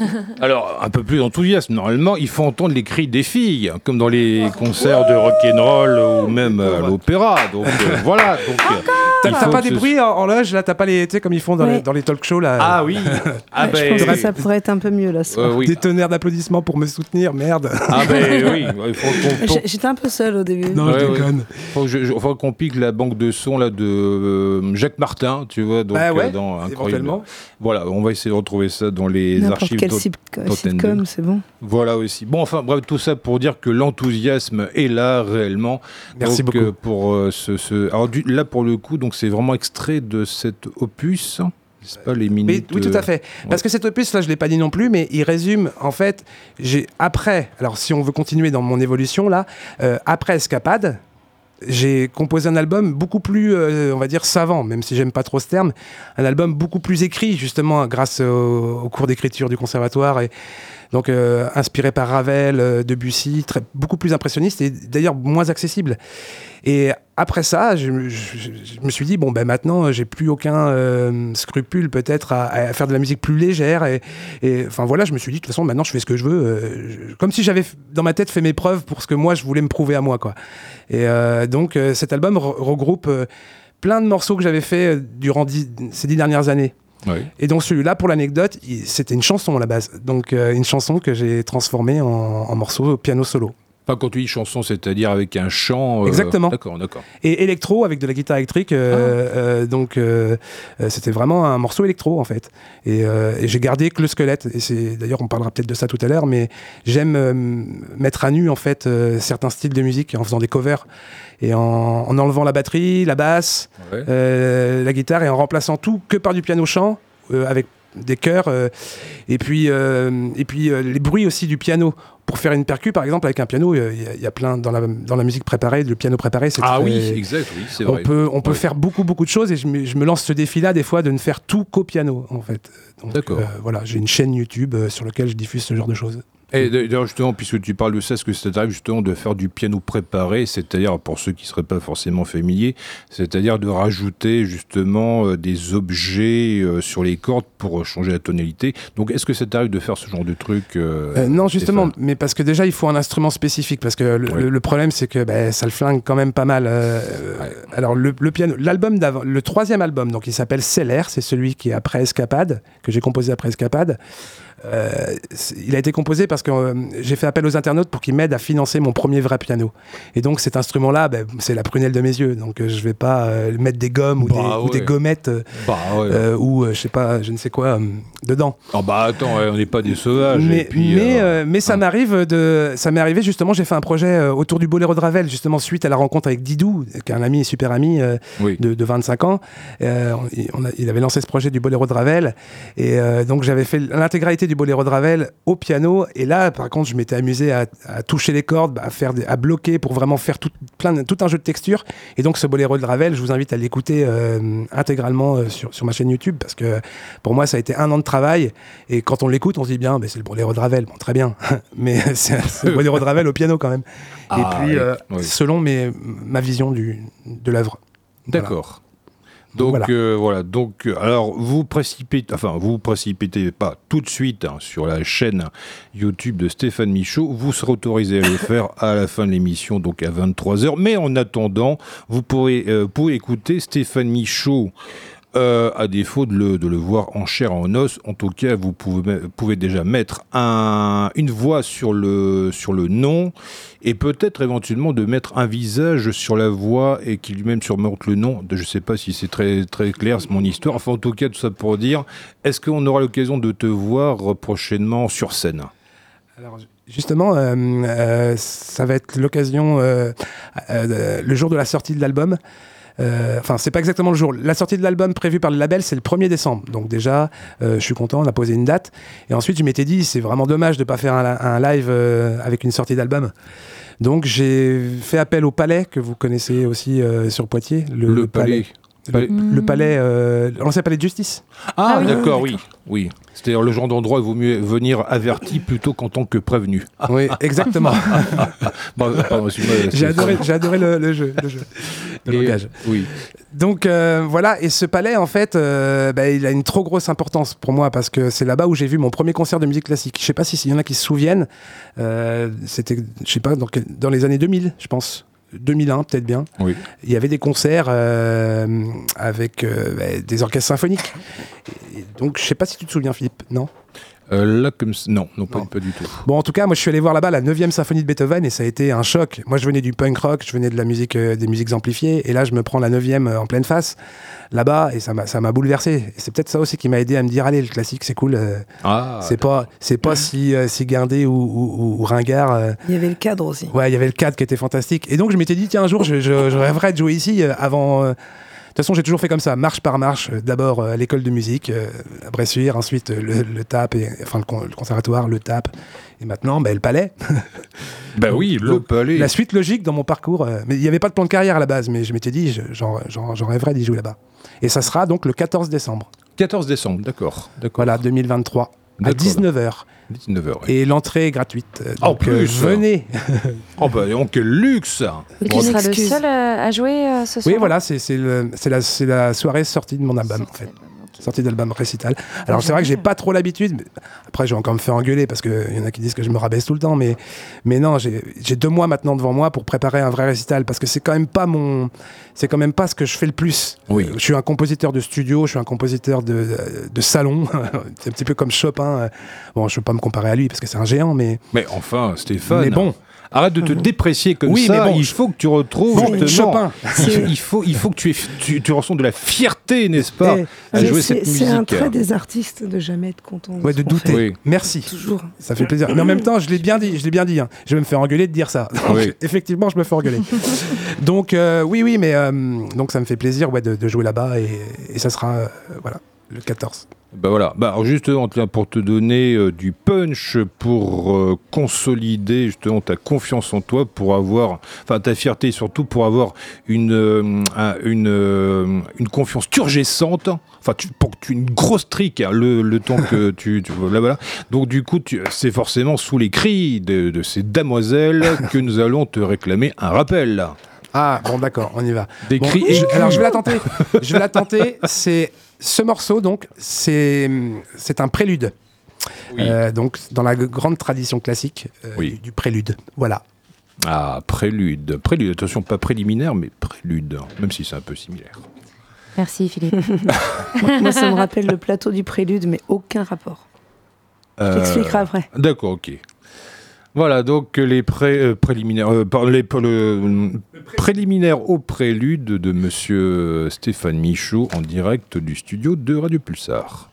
Alors, un peu plus enthousiaste. Normalement, il faut entendre les cris des filles, comme dans les concerts de rock'n'roll ou même à l'opéra. Donc euh, voilà. Euh, T'as pas des bruits en, en loge, là, t'as pas les. Tu sais, comme ils font dans, les, Ouais. dans les talk shows, là? Ah oui. Ah Ouais, je ben, pense que oui. ça pourrait être un peu mieux là. ce soir. Euh, oui. Des tonnerres d'applaudissements pour me soutenir, merde. Ah ben oui. J'étais un peu seule au début. Non, Ouais, je ouais. déconne. faut que je- je- faut qu'on pique la banque de son là de euh, Jacques Martin, tu vois. Donc, Bah ouais, euh, dans Incroyable. éventuellement. Voilà, on va essayer de retrouver ça dans les archives. quel sitcom, c'est bon. Voilà aussi. Bon, enfin, bref, tout ça pour dire que l'enthousiasme est là réellement. Merci Donc, beaucoup. euh, pour euh, ce, ce- Alors du- là, pour le coup, donc c'est vraiment extrait de cet opus, pas les Oui, minutes oui, tout euh, à fait. Parce que cet opus, là, je l'ai pas dit non plus, mais il résume, en fait, j'ai après, alors si on veut continuer dans mon évolution, là, euh, après Escapade, j'ai composé un album beaucoup plus, euh, on va dire, savant, même si j'aime pas trop ce terme, un album beaucoup plus écrit, justement, grâce au, au cours d'écriture du conservatoire et donc euh, inspiré par Ravel, euh, Debussy, beaucoup plus impressionniste et d'ailleurs moins accessible. Et après ça, je, me- suis dit bon ben maintenant j'ai plus aucun euh, scrupule peut-être à, faire de la musique plus légère et, enfin voilà je me suis dit de toute façon maintenant je fais ce que je veux comme si j'avais dans ma tête fait mes preuves pour ce que moi je voulais me prouver à moi quoi. Et donc cet album re- regroupe plein de morceaux que j'avais fait durant ces dix dernières années. Et donc celui-là, pour l'anecdote, c'était une chanson à la base. Donc euh, une chanson que j'ai transformée en, en morceau piano solo. Enfin, quand tu dis chanson, c'est-à-dire avec un chant. euh, Exactement. D'accord, d'accord. Et électro avec de la guitare électrique. euh, donc euh, euh, c'était vraiment un morceau électro en fait. Et, et j'ai gardé que le squelette. Et c'est d'ailleurs on parlera peut-être de ça tout à l'heure, mais j'aime mettre à nu en fait certains styles de musique en faisant des covers et en, en enlevant la batterie, la basse, Ouais. la guitare et en remplaçant tout que par du piano chant avec des chœurs euh, et puis euh, et puis euh, les bruits aussi du piano pour faire une percu par exemple avec un piano il y a- il y, a plein dans la dans la musique préparée le piano préparé c'est Ah très- oui, exact, oui, c'est on vrai. peut on peut Ouais. faire beaucoup beaucoup de choses et je me, je me lance ce défi là des fois de ne faire tout qu'au piano en fait D'accord. euh, voilà j'ai une chaîne YouTube euh, sur laquelle je diffuse ce genre de choses Et d'ailleurs, justement, puisque tu parles de ça, est-ce que ça t'arrive justement de faire du piano préparé, c'est-à-dire, pour ceux qui ne seraient pas forcément familiers, c'est-à-dire de rajouter justement euh, des objets euh, sur les cordes pour euh, changer la tonalité? Donc, est-ce que ça t'arrive de faire ce genre de truc euh, non, justement, mais parce que déjà, il faut un instrument spécifique. Parce que le, Ouais. le- le problème, c'est que ben, ça le flingue quand même pas mal. Alors, le, le piano, l'album d'avant, le troisième album, donc il s'appelle Cellaire, c'est celui qui est après Escapade, que j'ai composé après Escapade. Euh, il a été composé parce que euh, j'ai fait appel aux internautes pour qu'ils m'aident à financer mon premier vrai piano. Et donc cet instrument-là, ben, c'est la prunelle de mes yeux. Donc euh, je vais pas euh, mettre des gommes ou, Bah des, ou des gommettes Bah ouais. ou je sais pas, je ne sais quoi dedans. Ah bah attends, on n'est pas des sauvages. Mais, et puis, mais, mais ça hein. m'arrive de, ça m'est arrivé justement. J'ai fait un projet autour du boléro de Ravel, justement suite à la rencontre avec Didou, qui est un ami, super ami oui. de, de 25 ans. On- on a- il avait lancé ce projet du boléro de Ravel, et donc j'avais fait l'intégralité du boléro de Ravel au piano. Et là, par contre, je m'étais amusé à, à toucher les cordes, à faire, des- à bloquer pour vraiment faire tout, plein, de- tout un jeu de textures. Et donc ce boléro de Ravel, je vous invite à l'écouter euh, intégralement euh, sur, sur ma chaîne YouTube, parce que pour moi, ça a été un an de travail. Et quand on l'écoute, on se dit bien, ben, c'est le boléro de Ravel. Bon, très bien. Mais c'est c'est le boléro de Ravel au piano quand même. Ah, et puis, oui, euh, selon mes, ma vision du, de l'œuvre. Voilà. Donc Voilà. euh, voilà. Donc euh, alors vous précipitez, enfin vous précipitez pas tout de suite hein, sur la chaîne YouTube de Stéphane Michaud. Vous serez autorisé à le faire à la fin de l'émission, donc à 23 h Mais en attendant, vous pourrez, euh, pouvez écouter Stéphane Michaud. Euh, à défaut de le, de le voir en chair en os, en tout cas, vous pouvez, pouvez déjà mettre un, une voix sur le, sur le nom et peut-être éventuellement de mettre un visage sur la voix et qui lui-même surmonte le nom. Je ne sais pas si c'est très, très clair, c'est mon histoire. Enfin, en tout cas, tout ça pour dire, est-ce qu'on aura l'occasion de te voir prochainement sur scène? Alors, justement, euh, euh, ça va être l'occasion, le jour de la sortie de l'album. Euh, Enfin, c'est pas exactement le jour. La sortie de l'album prévue par le label, c'est le 1er décembre. Donc déjà, euh, je suis content, on a posé une date. Et ensuite, je m'étais dit, c'est vraiment dommage de pas faire un, un live euh, avec une sortie d'album. Donc j'ai fait appel au Palais, que vous connaissez aussi euh, sur Poitiers. Le, Palais. Le Palais, euh, l'ancien Palais de Justice. Ah, oui. d'accord, oui. oui. C'est-à-dire le genre d'endroit, il vaut mieux venir averti plutôt qu'en tant que prévenu. Oui, exactement. J'ai adoré, j'ai adoré le, le jeu. le jeu. de Et- langage. Oui. Donc euh, voilà, et ce palais, en fait, euh, bah, il a une trop grosse importance pour moi parce que c'est là-bas où j'ai vu mon premier concert de musique classique. Je sais pas s'il y en a qui se souviennent. Euh, C'était, je sais pas, dans les années 2000, je pense. 2001, peut-être bien. Oui. Il y avait des concerts euh, avec euh, bah, des orchestres symphoniques. Et donc, je sais pas si tu te souviens, Philippe, non? Euh, là, comme c- non, non, pas, Non. pas du tout. Bon, en tout cas, moi, je suis allé voir là-bas la 9e symphonie de Beethoven et ça a été un choc. Moi, je venais du punk rock, je venais de la musique, euh, des musiques amplifiées et là, je me prends la 9e euh, en pleine face là-bas et ça m'a, ça m'a bouleversé. C'est peut-être ça aussi qui m'a aidé à me dire allez, le classique, c'est cool. euh, Ah, c'est pas, c'est pas si, euh, si guindé ou, ou- ou ringard. euh. Il y avait le cadre aussi. Ouais, il y avait le cadre qui était fantastique. Et donc, je m'étais dit tiens, un jour, je, je- je rêverais de jouer ici euh, avant. De toute façon, j'ai toujours fait comme ça, marche par marche. Euh, D'abord euh, à l'école de musique, euh, à Bressuire, ensuite le, le TAP, et, enfin le, con- le conservatoire, le TAP, et maintenant ben, le palais. Bah oui, le Donc, palais. La suite logique dans mon parcours. mais il n'y avait pas de plan de carrière à la base, mais je m'étais dit, je- j'en rêverais d'y jouer là-bas. Et ça sera donc le 14 décembre, 14 décembre, d'accord. Voilà, 2023, à D'accord. 19h. 19h. Et l'entrée est gratuite. euh, En Donc, euh, plus. venez. Oh bah donc quel luxe Et tu Bon, seras le seul euh, à jouer euh, ce soir Oui, voilà, c'est la, c'est la soirée sortie de mon album, en fait. Sortie d'album récital. Alors, c'est vrai que j'ai pas trop l'habitude. mais Après, je vais encore me faire engueuler parce qu'il y en a qui disent que je me rabaisse tout le temps. Mais, mais non, j'ai deux mois maintenant devant moi pour préparer un vrai récital parce que c'est quand même pas mon. C'est quand même pas ce que je fais le plus. Oui. Euh, Je suis un compositeur de studio, je suis un compositeur de, de salon. c'est un petit peu comme Chopin. Bon, je peux pas me comparer à lui parce que c'est un géant, mais. Mais enfin, Stéphane. Mais bon. Arrête de te déprécier comme Oui, ça. mais bon, il faut que tu retrouves Bon. Chopin. Il, faut, il faut que tu, aies, tu, tu ressens de la fierté, n'est-ce pas, à jouer c'est- cette C'est un musique. trait des artistes de jamais être content. Ouais, de douter. Oui. Merci. Toujours. Ça fait plaisir. Mais en même temps, je l'ai bien dit. Je l'ai bien dit. hein. Je vais me faire engueuler de dire ça. Donc, Oui. Effectivement, je me fais engueuler. donc euh, oui, oui, mais euh, donc ça me fait plaisir, ouais, de, de jouer là-bas et, et ça sera euh, voilà le 14. Bah voilà. Bah alors pour te donner euh, du punch, pour euh, consolider justement ta confiance en toi, pour avoir, enfin ta fierté surtout, pour avoir une euh, un- une une confiance turgescente. Enfin, pour que tu aies une grosse trique hein, le, le temps que tu, tu là voilà. Donc du coup, c'est forcément sous les cris de, de ces damoiselles que nous allons te réclamer un rappel. Ah bon, d'accord, on y va. Des Bon, cris. je- alors je vais la tenter. je vais la tenter. C'est ce morceau donc c'est c'est un prélude. Oui. Euh, donc dans la grande tradition classique euh, Oui. du, du prélude. Voilà. Ah, prélude. Prélude, attention, pas préliminaire, mais prélude, même si c'est un peu similaire. Merci Philippe. Moi, moi, ça me rappelle le plateau du prélude, mais aucun rapport. Je Euh, t'expliquerai après. D'accord, ok. Voilà, donc les pré- euh, préliminaires, euh, les, le- préliminaires au prélude de monsieur Stéphane Michaud en direct du studio de Radio Pulsar.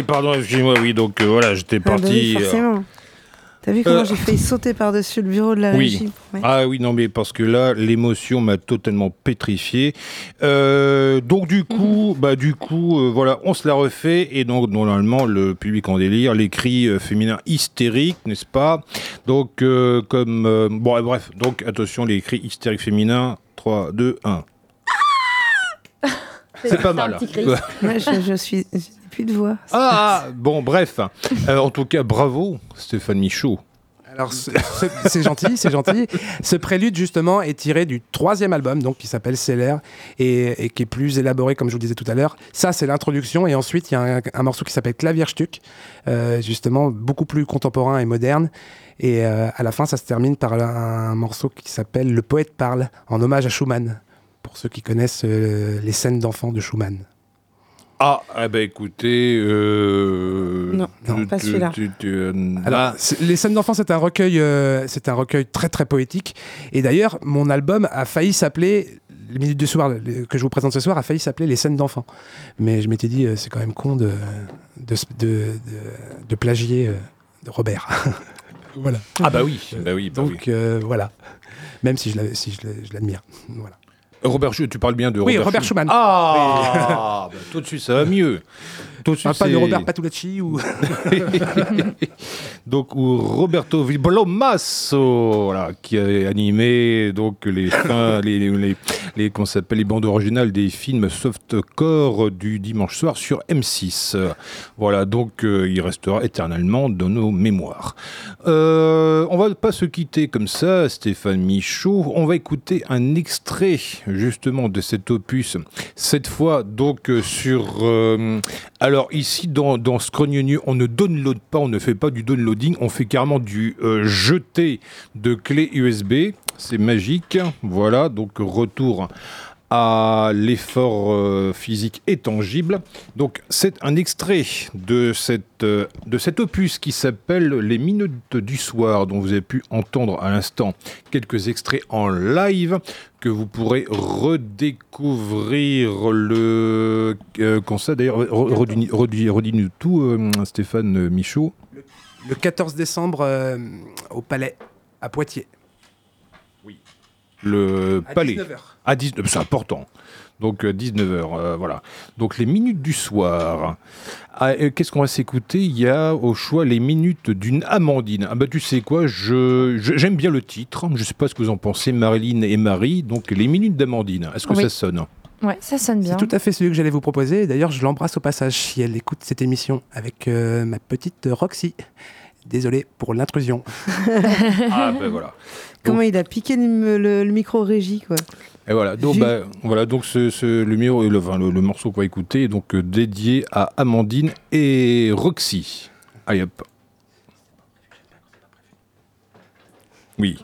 Oui, pardon, excusez-moi, oui, donc euh, voilà, j'étais Ah bah oui, parti. euh, forcément. T'as vu comment Euh, j'ai failli sauter par-dessus le bureau de la régie Ah oui, non, mais parce que là, l'émotion m'a totalement pétrifié. Euh, donc du coup, bah du coup, euh, voilà, on se la refait et donc normalement le public en délire, les cris euh, féminins hystériques, n'est-ce pas? Donc euh, comme euh, bon, euh, bref, donc attention, les cris hystériques féminins. 3, 2, 1. C'est pas mal. Ouais, je, je suis. J'ai plus de voix. Ah, bon, bref. Euh, en tout cas, bravo, Stéphane Michaud. Alors c'est- gentil, c'est gentil. Ce prélude justement est tiré du troisième album, donc qui s'appelle Celler et, et qui est plus élaboré, comme je vous le disais tout à l'heure. Ça, c'est l'introduction, et ensuite il y a un, un morceau qui s'appelle Klavierstück, euh, justement beaucoup plus contemporain et moderne. Et euh, à la fin, ça se termine par un, un morceau qui s'appelle Le poète parle, en hommage à Schumann, pour ceux qui connaissent euh, les scènes d'enfants de Schumann. Ah, eh ben écoutez, euh, Non, non, tu- pas celui-là. tu- tu- euh, Alors, ah, les scènes d'enfants, c'est un recueil, euh, c'est un recueil très très poétique. Et d'ailleurs, mon album a failli s'appeler les minutes du soir que je vous présente ce soir a failli s'appeler les scènes d'enfants. Mais je m'étais dit, euh, c'est quand même con de de, de, de- de plagier euh, de Robert. voilà. ah bah oui, bah oui, bah oui. Donc euh, voilà. Même si je l'avais- si je l'ai- je l'admire. Voilà. Robert Schumann, tu parles bien de Oui, Robert, Robert Schumann. Ah, bah, tout de suite, ça va mieux. Suite, pas de Robert Patulacci ou. donc ou Roberto Vibolomasso, voilà, qui a animé donc les fins, les, les, les, les- qu'on s'appelle les bandes originales des films softcore du dimanche soir sur M6. Voilà, donc euh, il restera éternellement dans nos mémoires. Euh, on va pas se quitter comme ça, Stéphane Michaud. On va écouter un extrait justement de cet opus. Cette fois donc euh, sur. euh, alors ici dans, dans Scrognonu, on ne download pas, on ne fait pas du downloading, on fait carrément du euh, jeté de clés USB. C'est magique. Voilà, donc retour à l'effort euh, physique et tangible. Donc c'est un extrait de, cette, euh, de cet opus qui s'appelle Les Minutes du Soir, dont vous avez pu entendre à l'instant quelques extraits en live que vous pourrez redécouvrir le... Euh, ça d'ailleurs, re- redis- redis- redis-nous tout euh, Stéphane Michaud. Le 14 décembre au Palais à Poitiers. Le À palais. 19h. À 19 c'est important. Donc 19h, voilà. Donc les minutes du soir. Ah, euh, Qu'est-ce qu'on va s'écouter? Il y a au choix les minutes d'une Amandine. Ah bah tu sais quoi, je je- j'aime bien le titre. Je sais pas ce que vous en pensez, Marilyn et Marie. Donc les minutes d'Amandine. Est-ce que Oui. ça sonne? Ouais, ça sonne bien. C'est tout à fait celui que j'allais vous proposer. D'ailleurs, je l'embrasse au passage si elle écoute cette émission avec euh, ma petite Roxy. Désolé pour l'intrusion. Ah ben voilà. Comment il a piqué le, le- le micro régie, quoi. Et voilà, donc, J'ai- bah, voilà, donc ce, ce- le, miro- le, enfin, le- le morceau qu'on va écouter est donc euh, dédié à Amandine et Roxy. Allez hop. Oui.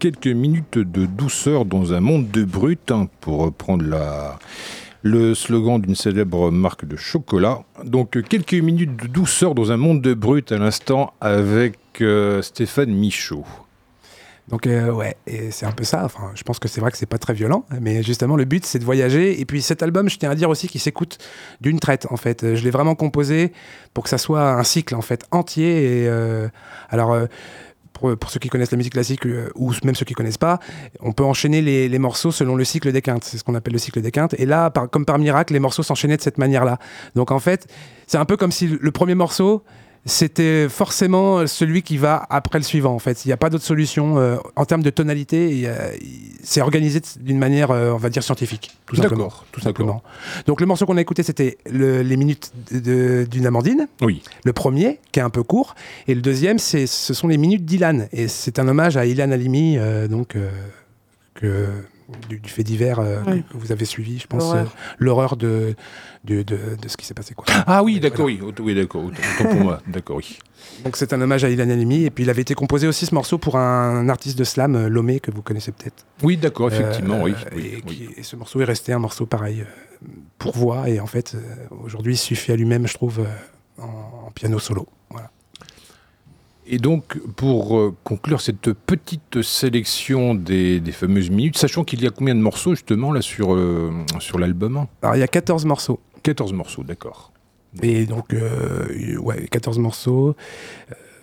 Quelques minutes de douceur dans un monde de brut, hein, pour reprendre le slogan d'une célèbre marque de chocolat. Donc euh, quelques minutes de douceur dans un monde de brut à l'instant avec euh, Stéphane Michaud. Donc euh, ouais, c'est un peu ça. Enfin, je pense que c'est vrai que c'est pas très violent, mais justement le but c'est de voyager. Et puis cet album, je tiens à dire aussi qu'il s'écoute d'une traite. En fait, Euh, je l'ai vraiment composé pour que ça soit un cycle en fait entier. Et euh, alors. Pour, ceux qui connaissent la musique classique euh, ou même ceux qui connaissent pas, on peut enchaîner les, morceaux selon le cycle des quintes. C'est ce qu'on appelle le cycle des quintes. Et là, comme par miracle, les morceaux s'enchaînaient de cette manière-là. Donc en fait, c'est un peu comme si le premier morceau, c'était forcément celui qui va après le suivant. En fait, il n'y a pas d'autre solution euh, en termes de tonalité. il- C'est organisé d'une manière, euh, on va dire scientifique, tout simplement. D'accord, Tout simplement. Donc le morceau qu'on a écouté, c'était le- les minutes d'une Amandine. Oui. Le premier, qui est un peu court, et le deuxième, c'est, ce sont les minutes d'Ilan. Et c'est un hommage à Ilan Halimi, euh, donc euh, que, du, du fait divers euh, Oui. que vous avez suivi, je pense, L'horreur. euh, l'horreur de, de, de, de ce qui s'est passé. Quoi. Ah oui, d'accord, voilà. oui, oui, d'accord, autant pour moi, d'accord, oui. Donc c'est un hommage à Ilan Halimi, et puis il avait été composé aussi ce morceau pour un artiste de slam, euh, Lomé, que vous connaissez peut-être. Oui, d'accord, effectivement, Euh, oui. et, oui, qui- oui. et ce morceau est resté un morceau pareil pour voix, et en fait, euh, aujourd'hui, il suffit à lui-même, je trouve, euh, en, en piano solo. Et donc, pour euh, conclure cette petite sélection des, des fameuses minutes, sachant qu'il y a combien de morceaux justement là sur, euh, sur l'album Alors il y a 14 morceaux. 14 morceaux, d'accord. Et donc, euh, ouais, 14 morceaux.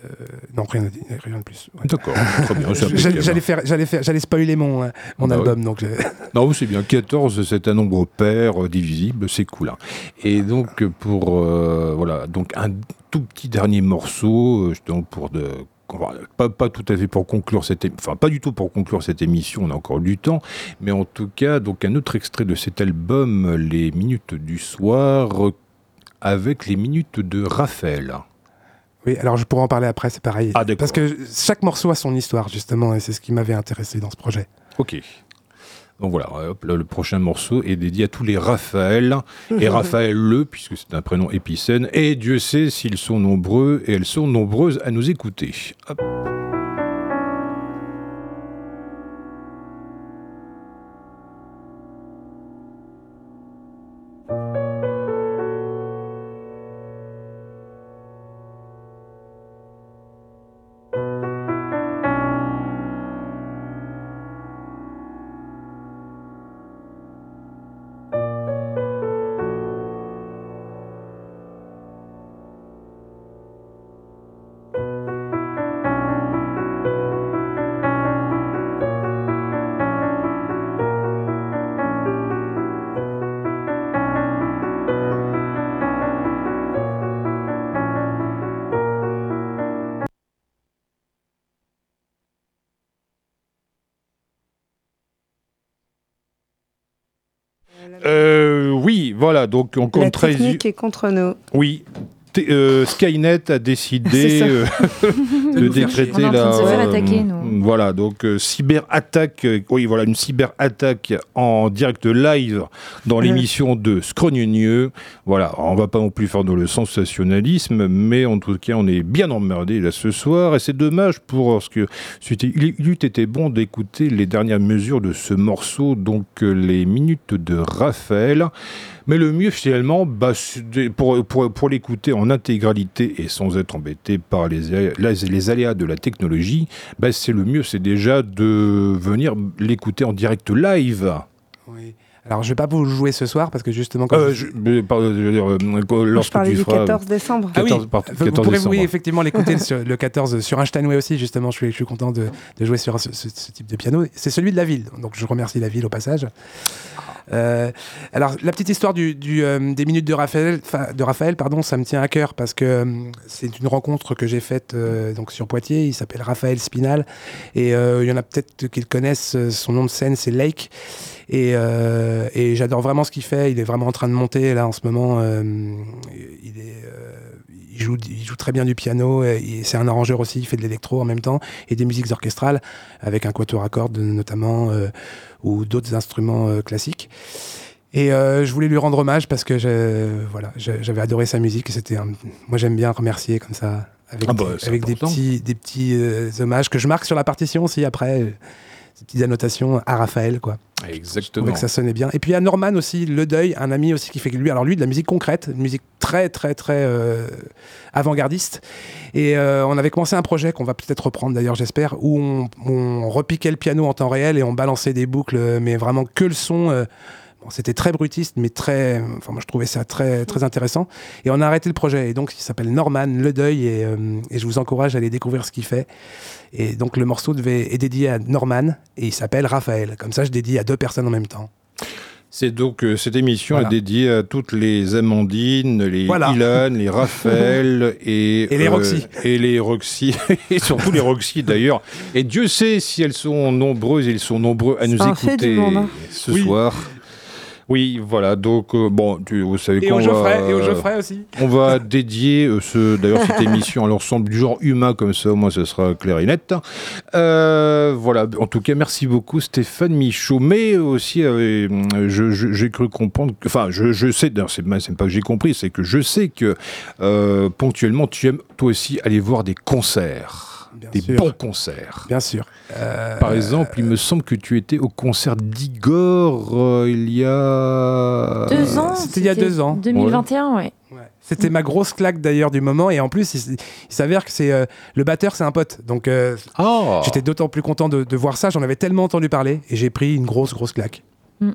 Euh, non, rien, de plus. Ouais. D'accord, très bien. J'allais faire, j'allais faire, j'allais spoiler mon, euh, mon Bah album, donc. Non, c'est bien. 14, c'est un nombre pair euh, divisible, c'est cool. hein. Et donc, pour. euh, voilà, donc un tout petit dernier morceau, justement, pour de. Pas, pas tout à fait pour conclure cette enfin pas du tout pour conclure cette émission, on a encore du temps, mais en tout cas donc un autre extrait de cet album, les minutes du soir, avec les minutes de Raphaël. Oui, alors je pourrais en parler après, c'est pareil. Ah, d'accord. Parce que chaque morceau a son histoire, justement, et c'est ce qui m'avait intéressé dans ce projet. Ok. Donc voilà, hop, là, le prochain morceau est dédié à tous les Raphaël, et Raphaël Le, puisque c'est un prénom épicène, et Dieu sait s'ils sont nombreux, et elles sont nombreuses à nous écouter. Hop. Voilà, donc on La compte 13 technique est contre nous. Oui. Euh, Skynet a décidé euh, de décréter. On la attaquer, nous. voilà donc euh, cyberattaque euh, oui voilà une cyberattaque en direct live dans l'émission de Scrogneux voilà on va pas non plus faire dans le sensationnalisme mais en tout cas on est bien emmerdé là ce soir et c'est dommage pour parce que il, il eût été bon d'écouter les dernières mesures de ce morceau donc euh, les minutes de Raphaël mais le mieux finalement, bah, pour, pour, pour l'écouter en intégralité et sans être embêté par les, les, les aléas de la technologie, bah, c'est le mieux, c'est déjà de venir l'écouter en direct live. Oui. Alors je vais pas vous le jouer ce soir, parce que justement. comme Euh, je- je, mais, par- je veux dire, euh, Je lorsque parlais tu du feras- 14 décembre. Ah oui, 14 par- Vous- 14 vous pourrez décembre. oui, effectivement l'écouter le 14 sur Einsteinway aussi justement je suis, je suis content de, de jouer sur ce, ce- ce type de piano c'est celui de la ville donc je remercie la ville au passage alors la petite histoire euh, des minutes de Raphaël de Raphaël pardon ça me tient à cœur parce que euh, c'est une rencontre que j'ai faite euh, donc sur Poitiers il s'appelle Raphaël Spinal et euh, il y en a peut-être qui le connaissent euh, son nom de scène c'est Lake et, euh, j'adore vraiment ce qu'il fait. Il est vraiment en train de monter là en ce moment. euh, euh, il, joue, il joue très bien du piano. et C'est un arrangeur aussi. Il fait de l'électro en même temps et des musiques orchestrales avec un quatuor à cordes notamment euh, ou d'autres instruments euh, classiques. Et euh, je voulais lui rendre hommage parce que je- voilà, j'avais adoré sa musique. C'était un- moi j'aime bien remercier comme ça avec, Ah bah, des, c'est avec des important. petits, des petits hommages que je marque sur la partition aussi après. Des petites annotations à Raphaël quoi. Exactement. que ça sonnait bien. Et puis à Norman aussi, Le Deuil, un ami aussi qui fait lui, alors lui de la musique concrète, une musique très très très euh, avant-gardiste. Et euh, on avait commencé un projet qu'on va peut-être reprendre d'ailleurs, j'espère, où on, on repiquait le piano en temps réel et on balançait des boucles, mais vraiment que le son. euh, Bon, c'était très brutiste, mais très. Enfin, moi, je trouvais ça très, très intéressant. Et on a arrêté le projet. Et donc, il s'appelle Norman, Le Deuil. Et, euh, et je vous encourage à aller découvrir ce qu'il fait. Et donc, le morceau devait, est dédié à Norman. Et il s'appelle Raphaël. Comme ça, je dédie à deux personnes en même temps. C'est donc euh, cette émission Voilà. est dédiée à toutes les Amandines, les Voilà. Ilan, les Raphaël et, euh, Et les Roxy. et les Roxy et surtout les Roxy d'ailleurs. Et Dieu sait si elles sont nombreuses, et ils sont nombreux à nous écouter hein. ce Oui. soir. Oui, voilà. Donc euh, bon, tu, vous savez qu'on va, et au Geoffrey aussi. on va dédier euh, ce, d'ailleurs cette émission à l'ensemble du genre humain, comme ça au moins ce sera clair et net. Euh, voilà, en tout cas, merci beaucoup Stéphane Michaud. Mais aussi, euh, je- je- j'ai cru comprendre, que- enfin, je, je sais, d'ailleurs, c'est même pas que j'ai compris, c'est que je sais que euh, ponctuellement, tu aimes toi aussi aller voir des concerts. Bien des sûr. bons concerts. Bien sûr. Euh, Par exemple, il me semble que tu étais au concert d'Igor euh, il y a... Deux ans c'était il y a deux ans. 2021, ouais. ouais. C'était ma grosse claque d'ailleurs du moment. Et en plus, il, s'avère que c'est euh, le batteur, c'est un pote. Donc euh, Ah j'étais d'autant plus content de, de voir ça. J'en avais tellement entendu parler. Et j'ai pris une grosse, grosse claque. Mm.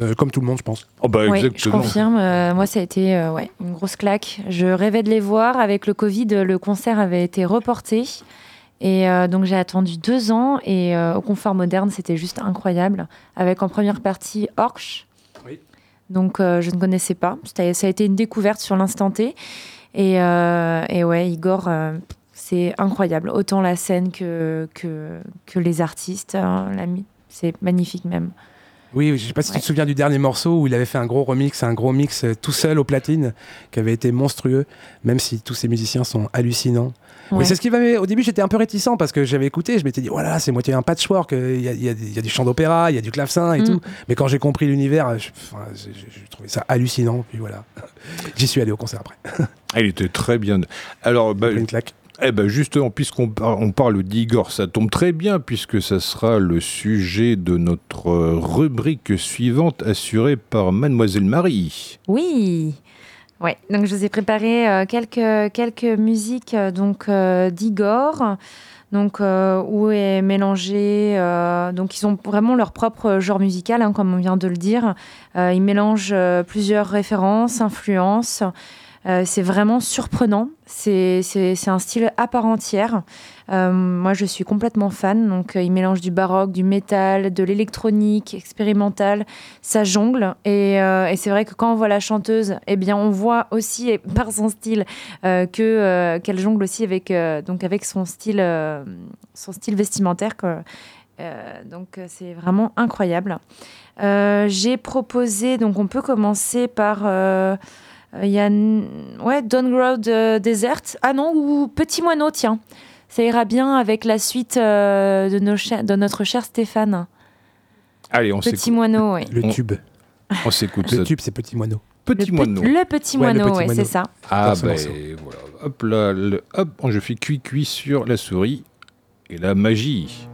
Euh, comme tout le monde, je pense. Oh, bah, Oui, je confirme. euh, moi, ça a été euh, ouais, une grosse claque. Je rêvais de les voir. Avec le Covid, le concert avait été reporté. Et euh, donc, j'ai attendu deux ans. Et euh, au Confort Moderne, c'était juste incroyable. Avec en première partie Orch. Oui. Donc, euh, je ne connaissais pas. C'était- Ça a été une découverte sur l'instant T. Et, euh, et ouais, Igor, euh, c'est incroyable. Autant la scène que, que, que les artistes. hein, c'est magnifique même. Oui, je sais pas si tu te souviens du dernier morceau où il avait fait un gros remix, un gros mix euh, tout seul au platine, qui avait été monstrueux, même si tous ces musiciens sont hallucinants. Ouais. Mais c'est ce qui m'avait. Au début, j'étais un peu réticent parce que j'avais écouté, je m'étais dit, voilà, c'est moitié un patchwork. euh, Il y a, il y a des- il y a du chant d'opéra, il y a du clavecin et Mm. tout. Mais quand j'ai compris l'univers, je- enfin, j'ai j'ai trouvé ça hallucinant. Puis voilà, j'y suis allé au concert après. Elle était très bien. Alors, bah, une claque. Eh ben justement, puisqu'on on parle d'Igor, ça tombe très bien, puisque ça sera le sujet de notre euh, rubrique suivante, assurée par Mademoiselle Marie. Oui. Ouais, donc je vous ai préparé euh, quelques, quelques musiques euh, donc d'Igor, donc où est mélangé, donc ils ont vraiment leur propre genre musical, hein, comme on vient de le dire. Ils mélangent plusieurs références, influences. Euh, c'est vraiment surprenant. C'est un style à part entière. Euh, moi, je suis complètement fan. Donc, euh, ils mélangent du baroque, du métal, de l'électronique expérimentale ça jongle et, et c'est vrai que quand on voit la chanteuse eh bien on voit aussi par son style que qu'elle jongle aussi avec donc avec son style son style vestimentaire donc c'est vraiment incroyable j'ai proposé donc on peut commencer par il y a ouais Road euh, Desert ah non ou Petit Moineau tiens ça ira bien avec la suite euh, de, nos de notre cher Stéphane Allez, on Petit s'écoute. Moineau ouais. Le tube. On s'écoute Le tube, c'est Petit Moineau. Petit le, moineau. pe- le petit Ouais, moineau, ouais, moineau. c'est ça. Ah ben voilà. Hop là, le- hop, je fais cuit cuit sur la souris et la magie.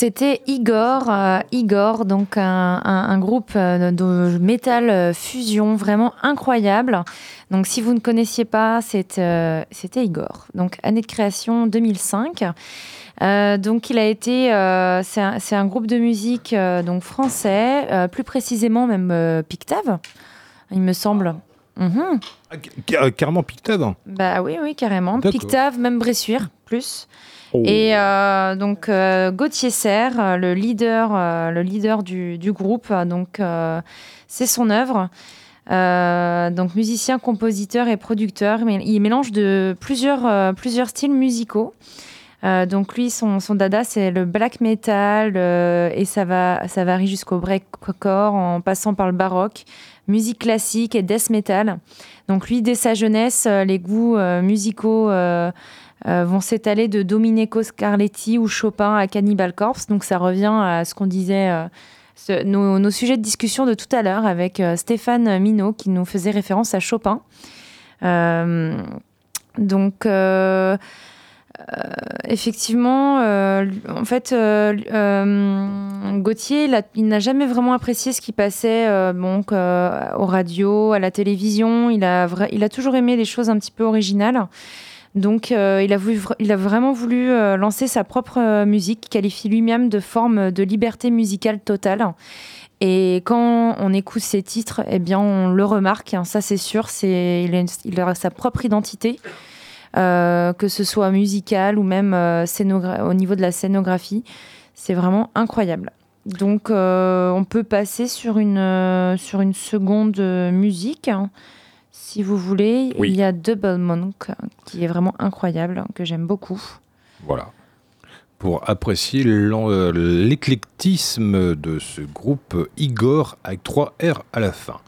C'était Igor, euh, Igor, donc un, un- un groupe euh, de métal euh, fusion vraiment incroyable. Donc si vous ne connaissiez pas, euh, c'était Igor. Donc année de création 2005. Euh, donc il a été, euh, c'est, un, groupe de musique euh, donc français, plus précisément même Pictave, il me semble. Mhm. Ah, ca- euh, Carrément Pictave. Bah oui, oui, carrément. Pictave, même Bressuire, plus. Oh. Et euh, donc euh, Gauthier Serre, euh, le leader, le leader du, groupe, donc c'est son œuvre. Donc musicien, compositeur et producteur, mais il mélange de plusieurs, plusieurs styles musicaux. Donc lui, son, son dada, c'est le black metal et ça va, ça varie jusqu'au breakcore en passant par le baroque, musique classique et death metal. Donc lui, dès sa jeunesse, les goûts musicaux euh, vont s'étaler de Domenico Scarletti ou Chopin à Cannibal Corpse. Donc ça revient à ce qu'on disait, euh, nos, sujets de discussion de tout à l'heure avec euh, Stéphane Minot qui nous faisait référence à Chopin. Donc effectivement, en fait, Gauthier, il n'a jamais vraiment apprécié ce qui passait donc, aux radios, à la télévision. Il a, il a toujours aimé les choses un petit peu originales. Donc, euh, il, a vraiment voulu euh, lancer sa propre euh, musique, qualifie lui-même de forme de liberté musicale totale. Et quand on écoute ses titres, eh bien, on le remarque, hein, ça c'est sûr, c'est, il, a sa propre identité, que ce soit musicale ou même au niveau de la scénographie. C'est vraiment incroyable. Donc, on peut passer sur une, sur une seconde musique, hein, si vous voulez. Oui. Il y a Double Monk, qui est vraiment incroyable, que j'aime beaucoup. Voilà. Pour apprécier euh, l'éclectisme de ce groupe Igor avec 3 R à la fin.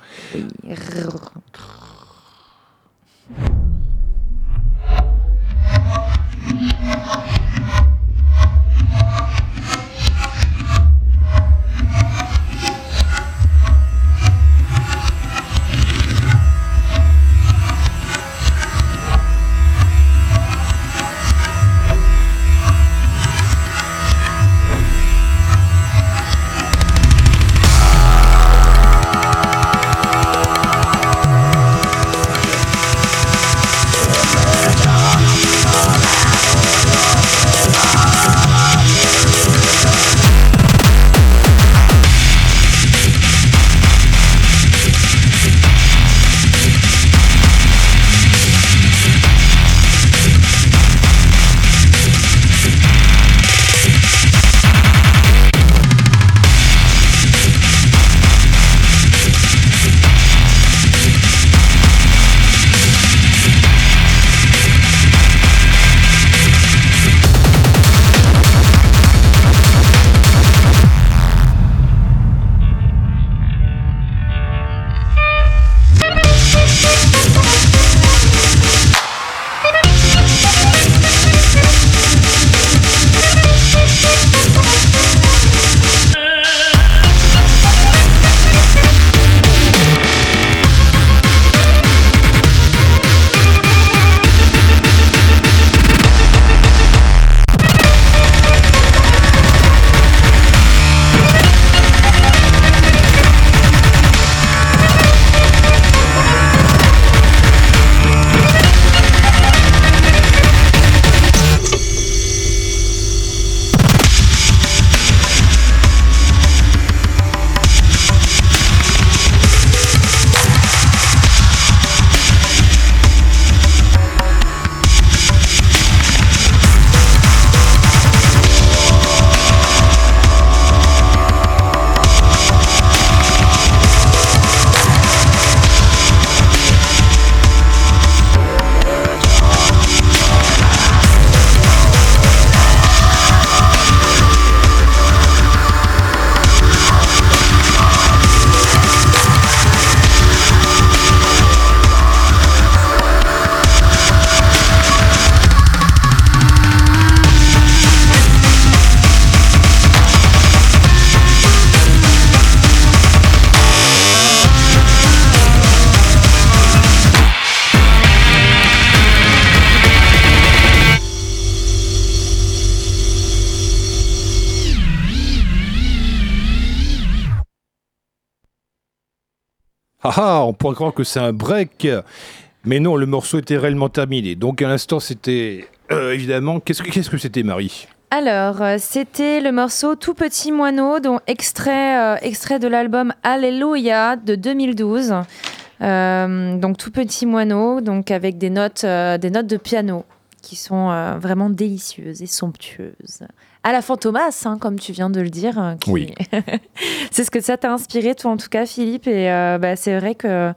Pourrait croire que c'est un break. Mais non, le morceau était réellement terminé. Donc à l'instant, c'était euh, évidemment. Qu'est-ce que c'était, Marie? Alors, euh, c'était le morceau Tout Petit Moineau, dont extrait, euh, extrait de l'album Alléluia de 2012. Euh, donc Tout Petit Moineau, donc avec des notes, des notes de piano qui sont vraiment délicieuses et somptueuses. À la Fantomas, hein, comme tu viens de le dire. qui- Oui. c'est ce que ça t'a inspiré, toi en tout cas, Philippe. Et euh, bah, c'est vrai que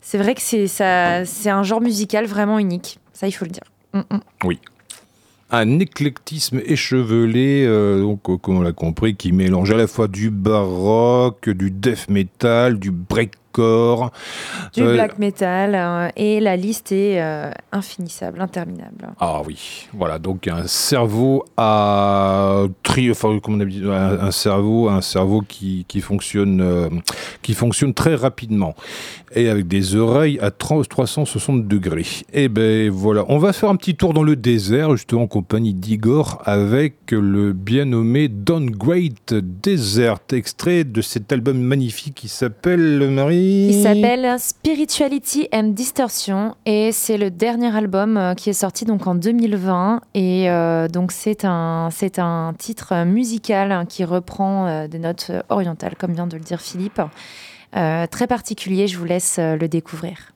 c'est vrai que c'est ça, c'est un genre musical vraiment unique. Ça, il faut le dire. Mm, mm. un éclectisme échevelé, euh, donc, euh, comme on l'a compris, qui mélange à la fois du baroque, du death metal, du breakcore. Du Euh, black metal euh, et la liste est euh, infinissable, interminable. Ah oui, voilà, donc un cerveau à tri, enfin, comme on a dit, un, un cerveau, un cerveau qui, qui fonctionne, qui fonctionne très rapidement et avec des oreilles à 30 360 degrés. Et ben voilà, on va faire un petit tour dans le désert, justement en compagnie d'Igor avec le bien nommé Downgrade Desert, extrait de cet album magnifique qui s'appelle Marie. Il s'appelle Spirituality and Distortion et c'est le dernier album euh, qui est sorti donc en 2020 et euh, donc c'est un c'est un titre musical hein, qui reprend euh, des notes orientales comme vient de le dire Philippe. Euh, très particulier, je vous laisse le découvrir.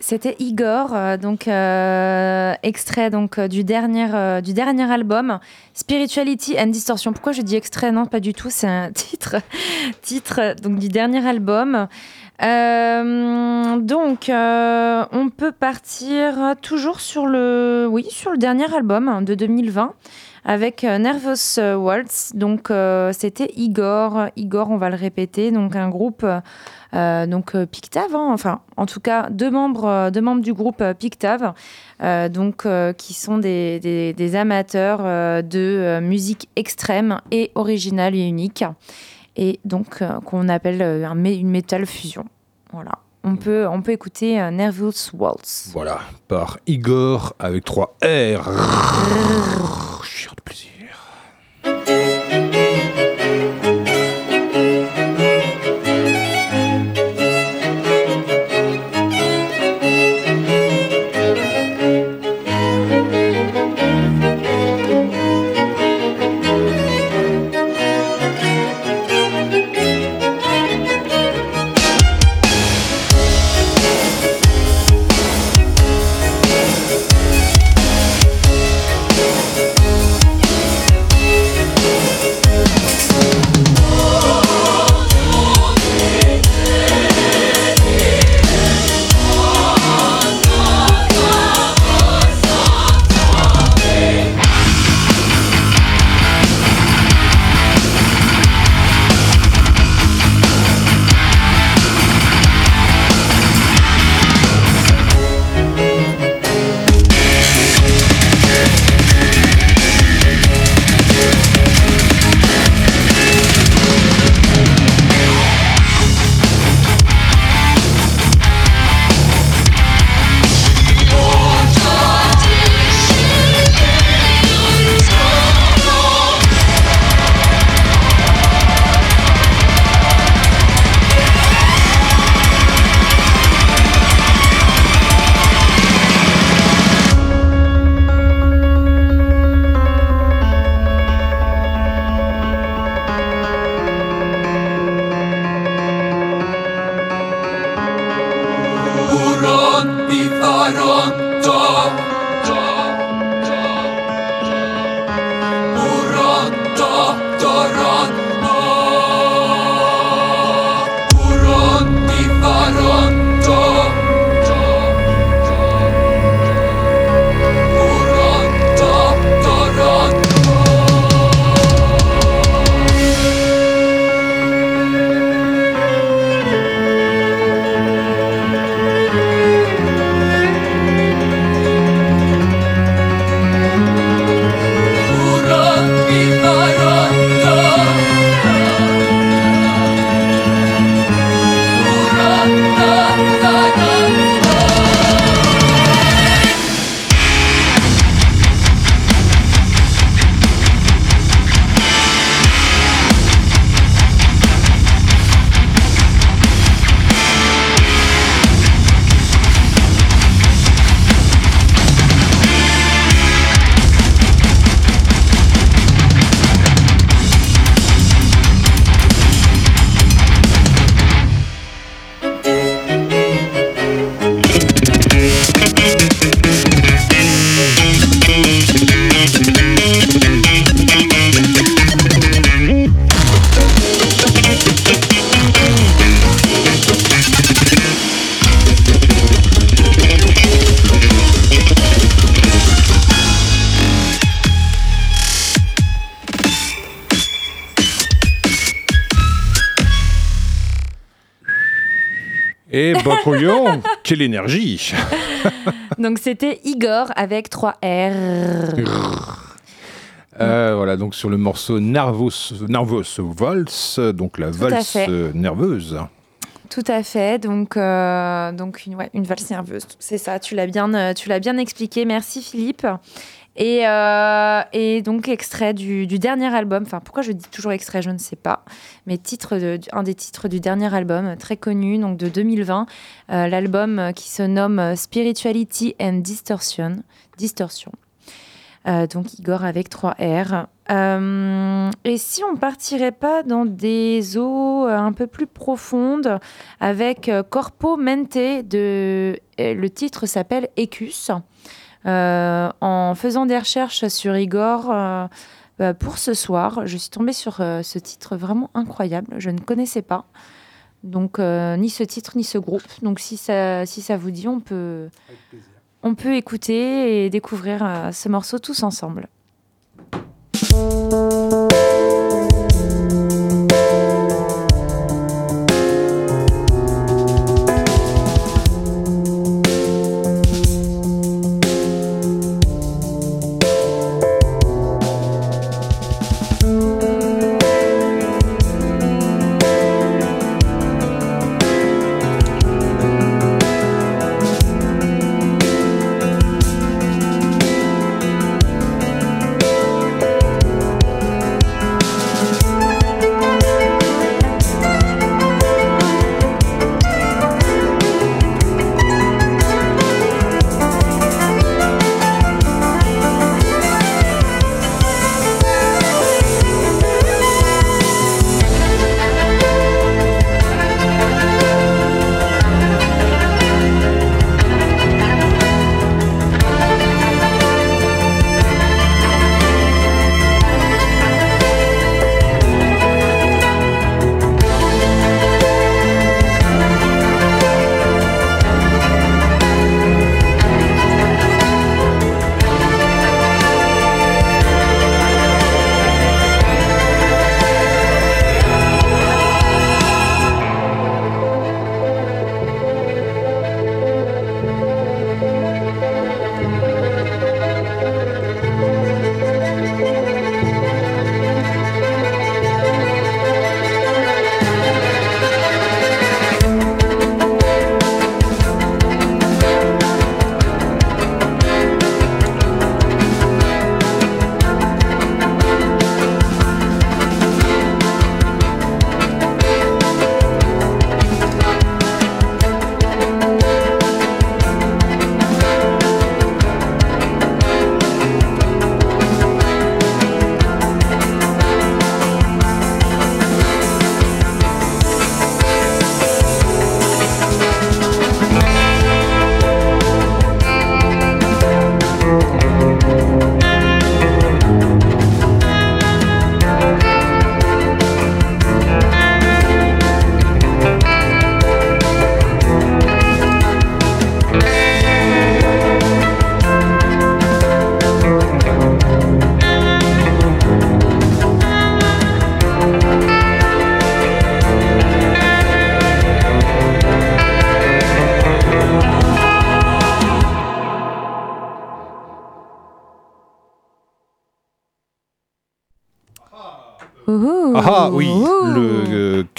C'était Igor, euh, donc euh, extrait donc euh, du dernier du dernier album Spirituality and Distortion. Pourquoi je dis extrait? Non, pas du tout. C'est un titre titre donc du dernier album. Donc on peut partir toujours sur le oui sur le dernier album hein, de 2020 avec euh, Nervous euh, Waltz. Donc euh, c'était Igor, Igor, on va le répéter, donc un groupe donc Pictave, hein, enfin en tout cas deux membres, du groupe Pictave, euh, donc qui sont des, amateurs de musique extrême et originale et unique, et donc qu'on appelle une metal fusion. Voilà. On peut, on peut écouter Nervous Waltz. Voilà, par Igor avec 3 R. Quelle énergie Donc c'était Igor avec 3 R. Euh, Voilà, donc sur le morceau Nervous, Nervous Waltz, donc la valse nerveuse. Tout à fait. Donc, euh, donc une, ouais, une valse nerveuse. C'est ça. Tu l'as bien, euh, tu l'as bien expliqué. Merci Philippe. Et, euh, et donc extrait du, dernier album. Enfin, pourquoi je dis toujours extrait, je ne sais pas. Mais titre un des titres du dernier album, très connu, donc de 2020. Euh, L'album qui se nomme Spirituality and Distortion. Distortion. Euh, donc Igor avec 3 R. Et si on partirait pas dans des eaux un peu plus profondes avec Corpo Mente le titre s'appelle Ecus. Euh, en faisant des recherches sur Igor euh, bah, pour ce soir, je suis tombée sur euh, ce titre vraiment incroyable. Je ne connaissais pas. Donc ni ce titre ni ce groupe. Donc si ça, vous dit, on peut, écouter et découvrir ce morceau tous ensemble.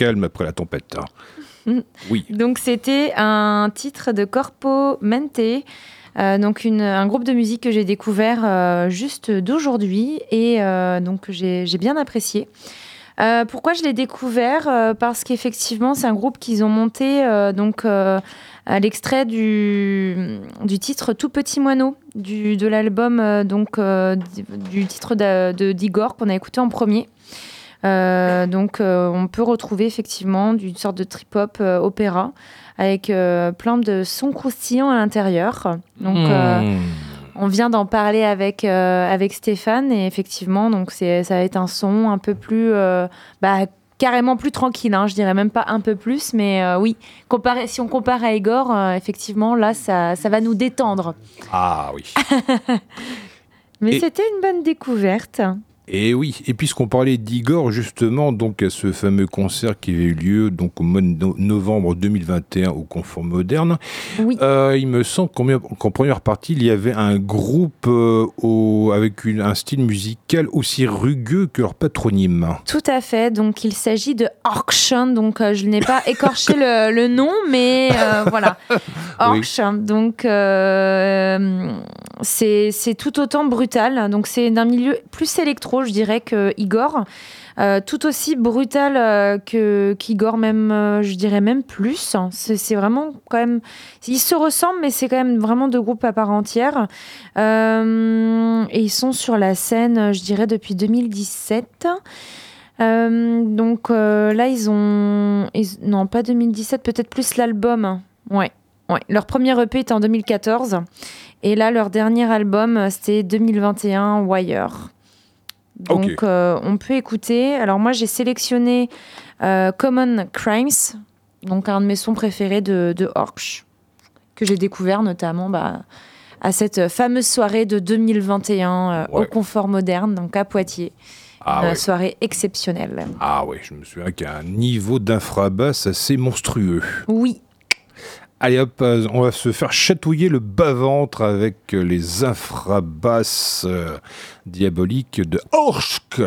Calme après la tempête. Oui. Donc c'était un titre de Corpo Mente, euh, donc une- un groupe de musique que j'ai découvert euh, juste d'aujourd'hui et euh, donc j'ai bien apprécié. Euh, pourquoi je l'ai découvert Parce qu'effectivement c'est un groupe qu'ils ont monté donc à l'extrait du, du titre Tout Petit Moineau du, de l'album donc du, titre de de- d'Igor qu'on a écouté en premier. Euh, donc, euh, on peut retrouver effectivement d'une sorte de trip-hop euh, opéra avec plein de sons croustillants à l'intérieur. Donc, Mmh. on vient d'en parler avec, euh, avec Stéphane et effectivement, donc c'est, ça va être un son un peu plus, euh, bah, carrément plus tranquille. hein. je dirais même pas un peu plus, mais euh, oui, comparé, si on compare à Igor, effectivement, là, ça, ça va nous détendre. Ah oui. Mais Et- c'était une bonne découverte. Et oui, et puisqu'on parlait d'Igor, justement, donc à ce fameux concert qui avait eu lieu donc, au mois de no- novembre 2021 au Confort Moderne, Oui. euh, il me semble qu'en première partie, il y avait un groupe euh, au- avec une- un style musical aussi rugueux que leur patronyme. Tout à fait. Donc, il s'agit de Orction. Donc, euh, je n'ai pas écorché le, le nom, mais voilà. Orction. Donc, c'est c'est tout autant brutal. Donc, c'est d'un milieu plus électro. Je dirais, que Igor. Euh, tout aussi brutal euh, que qu'Igor, même, euh, je dirais même plus. C'est c'est vraiment quand même. Ils se ressemblent, mais c'est quand même vraiment deux groupes à part entière. Et ils sont sur la scène, je dirais, depuis 2017. Euh, donc là, ils ont. non, pas 2017, peut-être plus l'album. Ouais, ouais. Leur premier EP était en 2014. Et là, leur dernier album, c'était 2021, Wire. Donc, euh, on peut écouter. Alors, moi, j'ai sélectionné euh, Common Crimes, donc un de mes sons préférés de, de Orch, que j'ai découvert notamment bah, à cette fameuse soirée de 2021 euh, au Ouais. Confort Moderne, donc à Poitiers. Ah Une ouais. soirée exceptionnelle. Ah ouais, je me souviens qu'il y a un niveau d'infrabasse assez monstrueux. Oui. Allez hop, euh, on va se faire chatouiller le bas-ventre avec euh, les infrabasses euh, diaboliques de Orsk.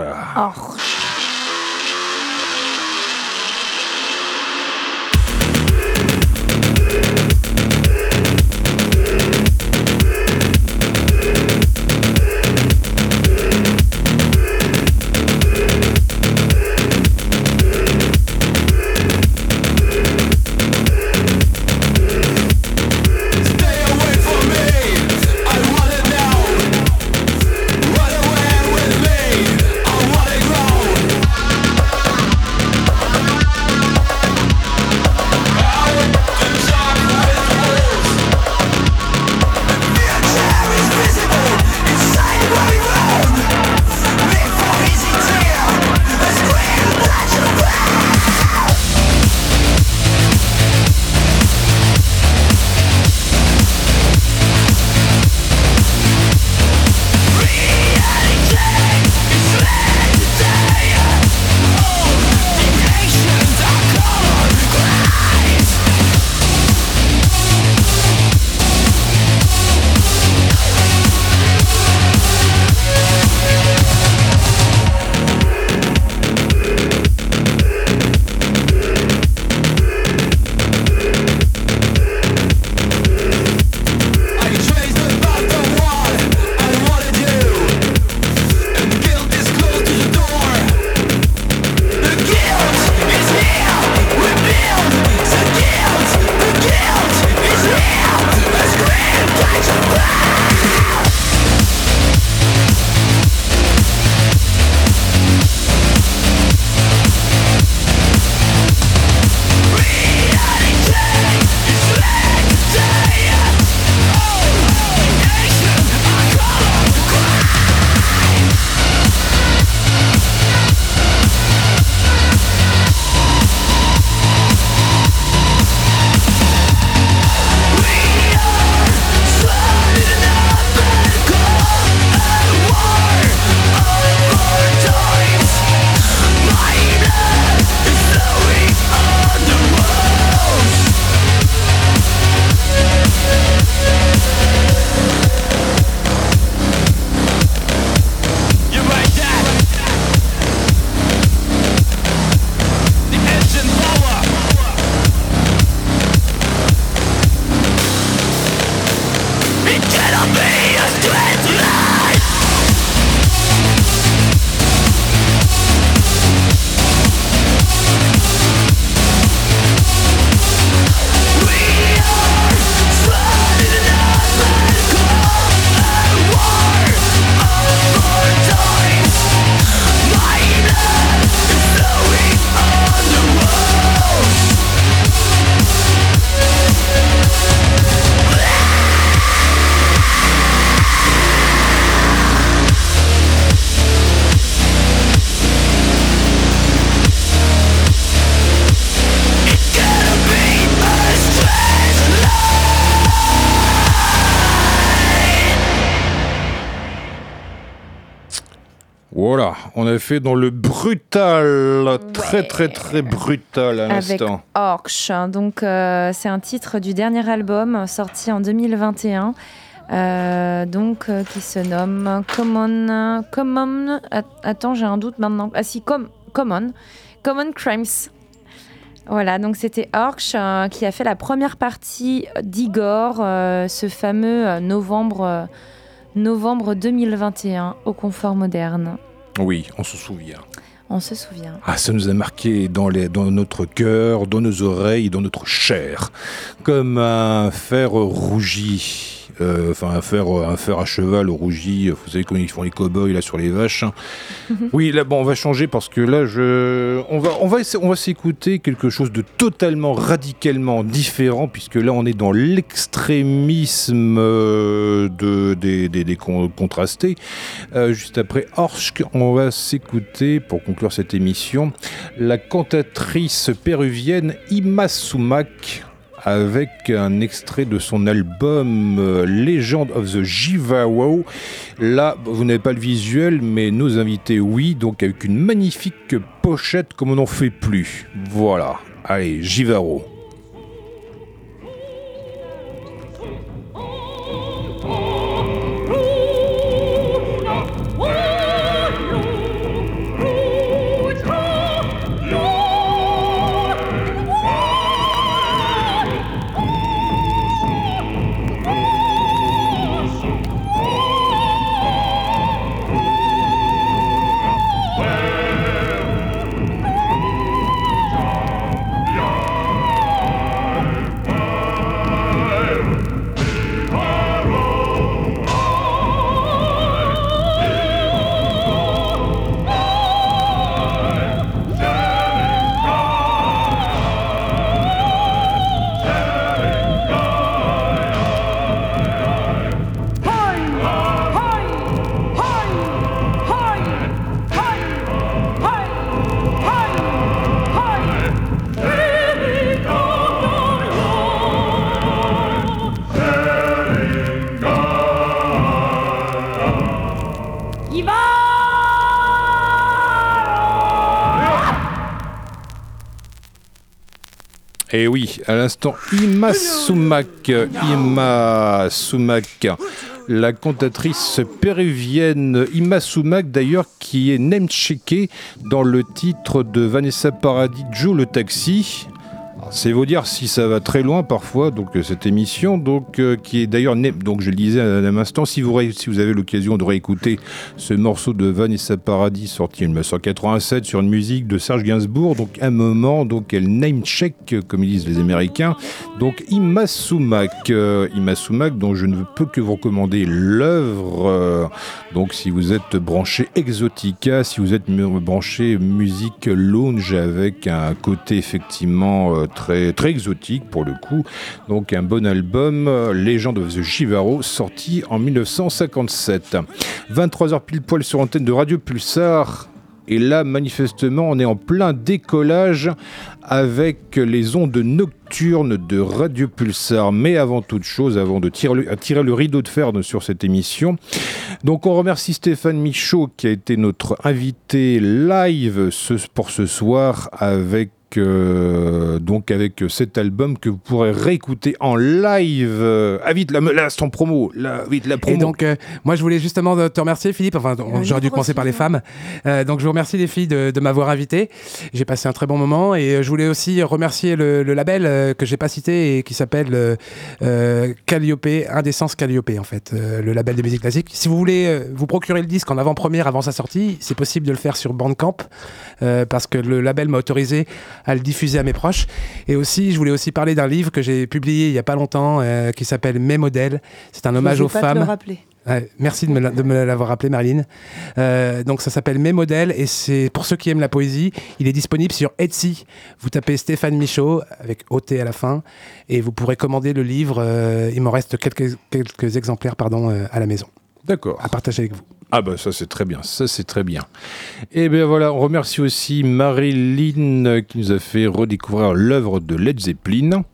Fait dans le brutal, très très très brutal à avec l'instant. Orch. Donc, euh, c'est un titre du dernier album sorti en 2021. euh, donc, euh, qui se nomme Common. Common. att- Attends, j'ai un doute maintenant. Ah, si, com, Common. Common Crimes. Voilà, donc c'était Orch euh, qui a fait la première partie d'Igor, euh, ce fameux novembre, euh, novembre 2021 au confort moderne. Oui, on se souvient. On se souvient. Ah, ça nous a marqué dans, les, dans notre cœur, dans nos oreilles, dans notre chair, comme un fer rougi. Euh, Enfin, un fer, un fer à cheval rougi. Vous savez comment ils font les cow-boys là sur les vaches. hein. oui, là, bon, on va changer parce que là, je, on va, on va, on va s'écouter quelque chose de totalement, radicalement différent, puisque là, on est dans l'extrémisme euh, de, des, des, des con- contrastés. Euh, juste après Orsk, on va s'écouter, pour conclure cette émission, la cantatrice péruvienne Ima Sumac avec un extrait de son album euh, Legend of the Jivao. Là, vous n'avez pas le visuel, mais nos invités, oui, donc avec une magnifique pochette comme on n'en fait plus. Voilà. Allez, Jivaro. La cantatrice péruvienne Ima Sumac, d'ailleurs, qui est name-checkée dans le titre de Vanessa Paradis, Joe le taxi. C'est vous dire si ça va très loin parfois, donc euh, cette émission, donc euh, qui est d'ailleurs donc je le disais à un instant, si vous avez l'occasion de réécouter ce morceau de Vanessa Paradis sorti en 1987 sur une musique de Serge Gainsbourg, donc un moment donc elle name check comme ils disent les Américains, donc Ima Sumac, euh, dont je ne peux que vous recommander l'œuvre. donc si vous êtes branché Exotica, si vous êtes branché musique lounge avec un côté effectivement très, exotique pour le coup. Donc un bon album, euh, Legend of the Jivaro, sorti en 1957. 23h pile poil sur antenne de Radio Pulsar. Et là, manifestement, on est en plein décollage avec les ondes nocturnes de Radio Pulsar. Mais avant toute chose, avant de tirer le, rideau de fer sur cette émission, donc on remercie Stéphane Michaud qui a été notre invité live pour ce soir avec euh, donc avec cet album que vous pourrez réécouter en live. Euh, ah vite, la, l'instant promo, la, vite la promo. Et donc, euh, moi, je voulais justement te remercier, Philippe. Enfin, Un j'aurais dû commencer par les femmes. Euh, donc, je vous remercie les filles de, de m'avoir invité. J'ai passé un très bon moment. Et euh, je voulais aussi remercier le, le label euh, que j'ai pas cité et qui s'appelle euh, euh, Calliope, Indécence Calliope, en fait, euh, le label de musique classique. Si vous voulez euh, vous procurer le disque en avant-première avant sa sortie, c'est possible de le faire sur Bandcamp euh, parce que le label m'a autorisé à le diffuser à mes proches. Et aussi, je voulais aussi parler d'un livre que j'ai publié il y a pas longtemps euh, qui s'appelle Mes modèles. C'est un hommage aux pas te femmes. le rappeler. Ouais, merci de me, la- de me l'avoir rappelé, Marilyn. Euh, donc, ça s'appelle Mes modèles et c'est pour ceux qui aiment la poésie. Il est disponible sur Etsy. Vous tapez Stéphane Michaud avec OT à la fin et vous pourrez commander le livre. Euh, il m'en reste quelques, quelques exemplaires pardon, euh, à la maison D'accord. à partager avec vous. Ah bah ça c'est très bien, ça c'est très bien. Et bien voilà, on remercie aussi Marilyn euh, qui nous a fait redécouvrir l'œuvre de Led Zeppelin.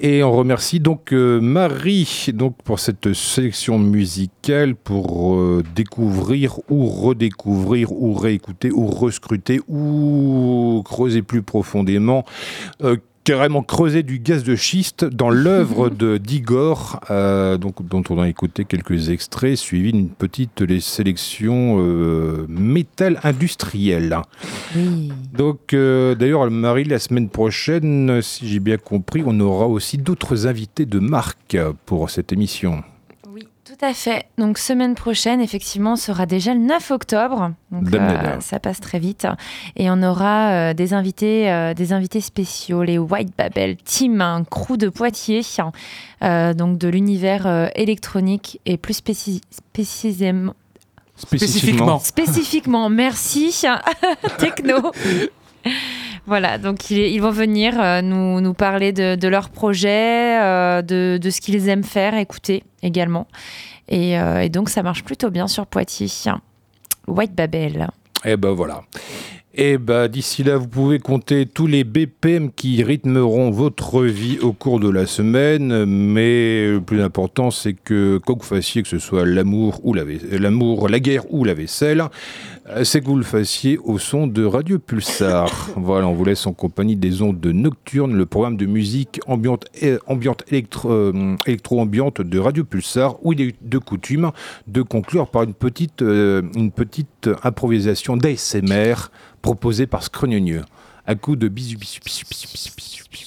Et on remercie donc euh, Marie donc pour cette sélection musicale pour euh, découvrir ou redécouvrir ou réécouter ou rescruter ou creuser plus profondément carrément creuser du gaz de schiste dans l'œuvre de d'Igor, euh, donc dont on a écouté quelques extraits, suivi d'une petite les sélection euh, métal industriel. Oui. Donc, euh, d'ailleurs, Marie, la semaine prochaine, si j'ai bien compris, on aura aussi d'autres invités de marque pour cette émission. Tout à fait. Donc semaine prochaine, effectivement, sera déjà le 9 octobre. Donc euh, ça passe très vite. Et on aura euh, des invités, euh, des invités spéciaux, les White Babel Team, un crew de Poitiers, euh, donc de l'univers euh, électronique et plus spéci- spécifiquement. Spécifiquement. Spécifiquement, merci, techno. Voilà, donc ils, vont venir euh, nous, nous parler de, de leurs projets, euh, de, ce qu'ils aiment faire, écouter également. Et, euh, et donc ça marche plutôt bien sur Poitiers. White Babel. Et ben voilà. Et ben d'ici là, vous pouvez compter tous les BPM qui rythmeront votre vie au cours de la semaine. Mais le plus important, c'est que quoi que vous fassiez, que ce soit l'amour ou l'amour, la guerre ou la vaisselle, c'est que vous le fassiez au son de Radio Pulsar. voilà, on vous laisse en compagnie des ondes nocturnes, le programme de musique ambiante, euh, électro-ambiante de Radio Pulsar, où il est de coutume de conclure par une petite, euh, une petite improvisation d'ASMR proposée par Scrognonieux. À coup de bisous, bisous, bisous, bisous, bisous, bisous.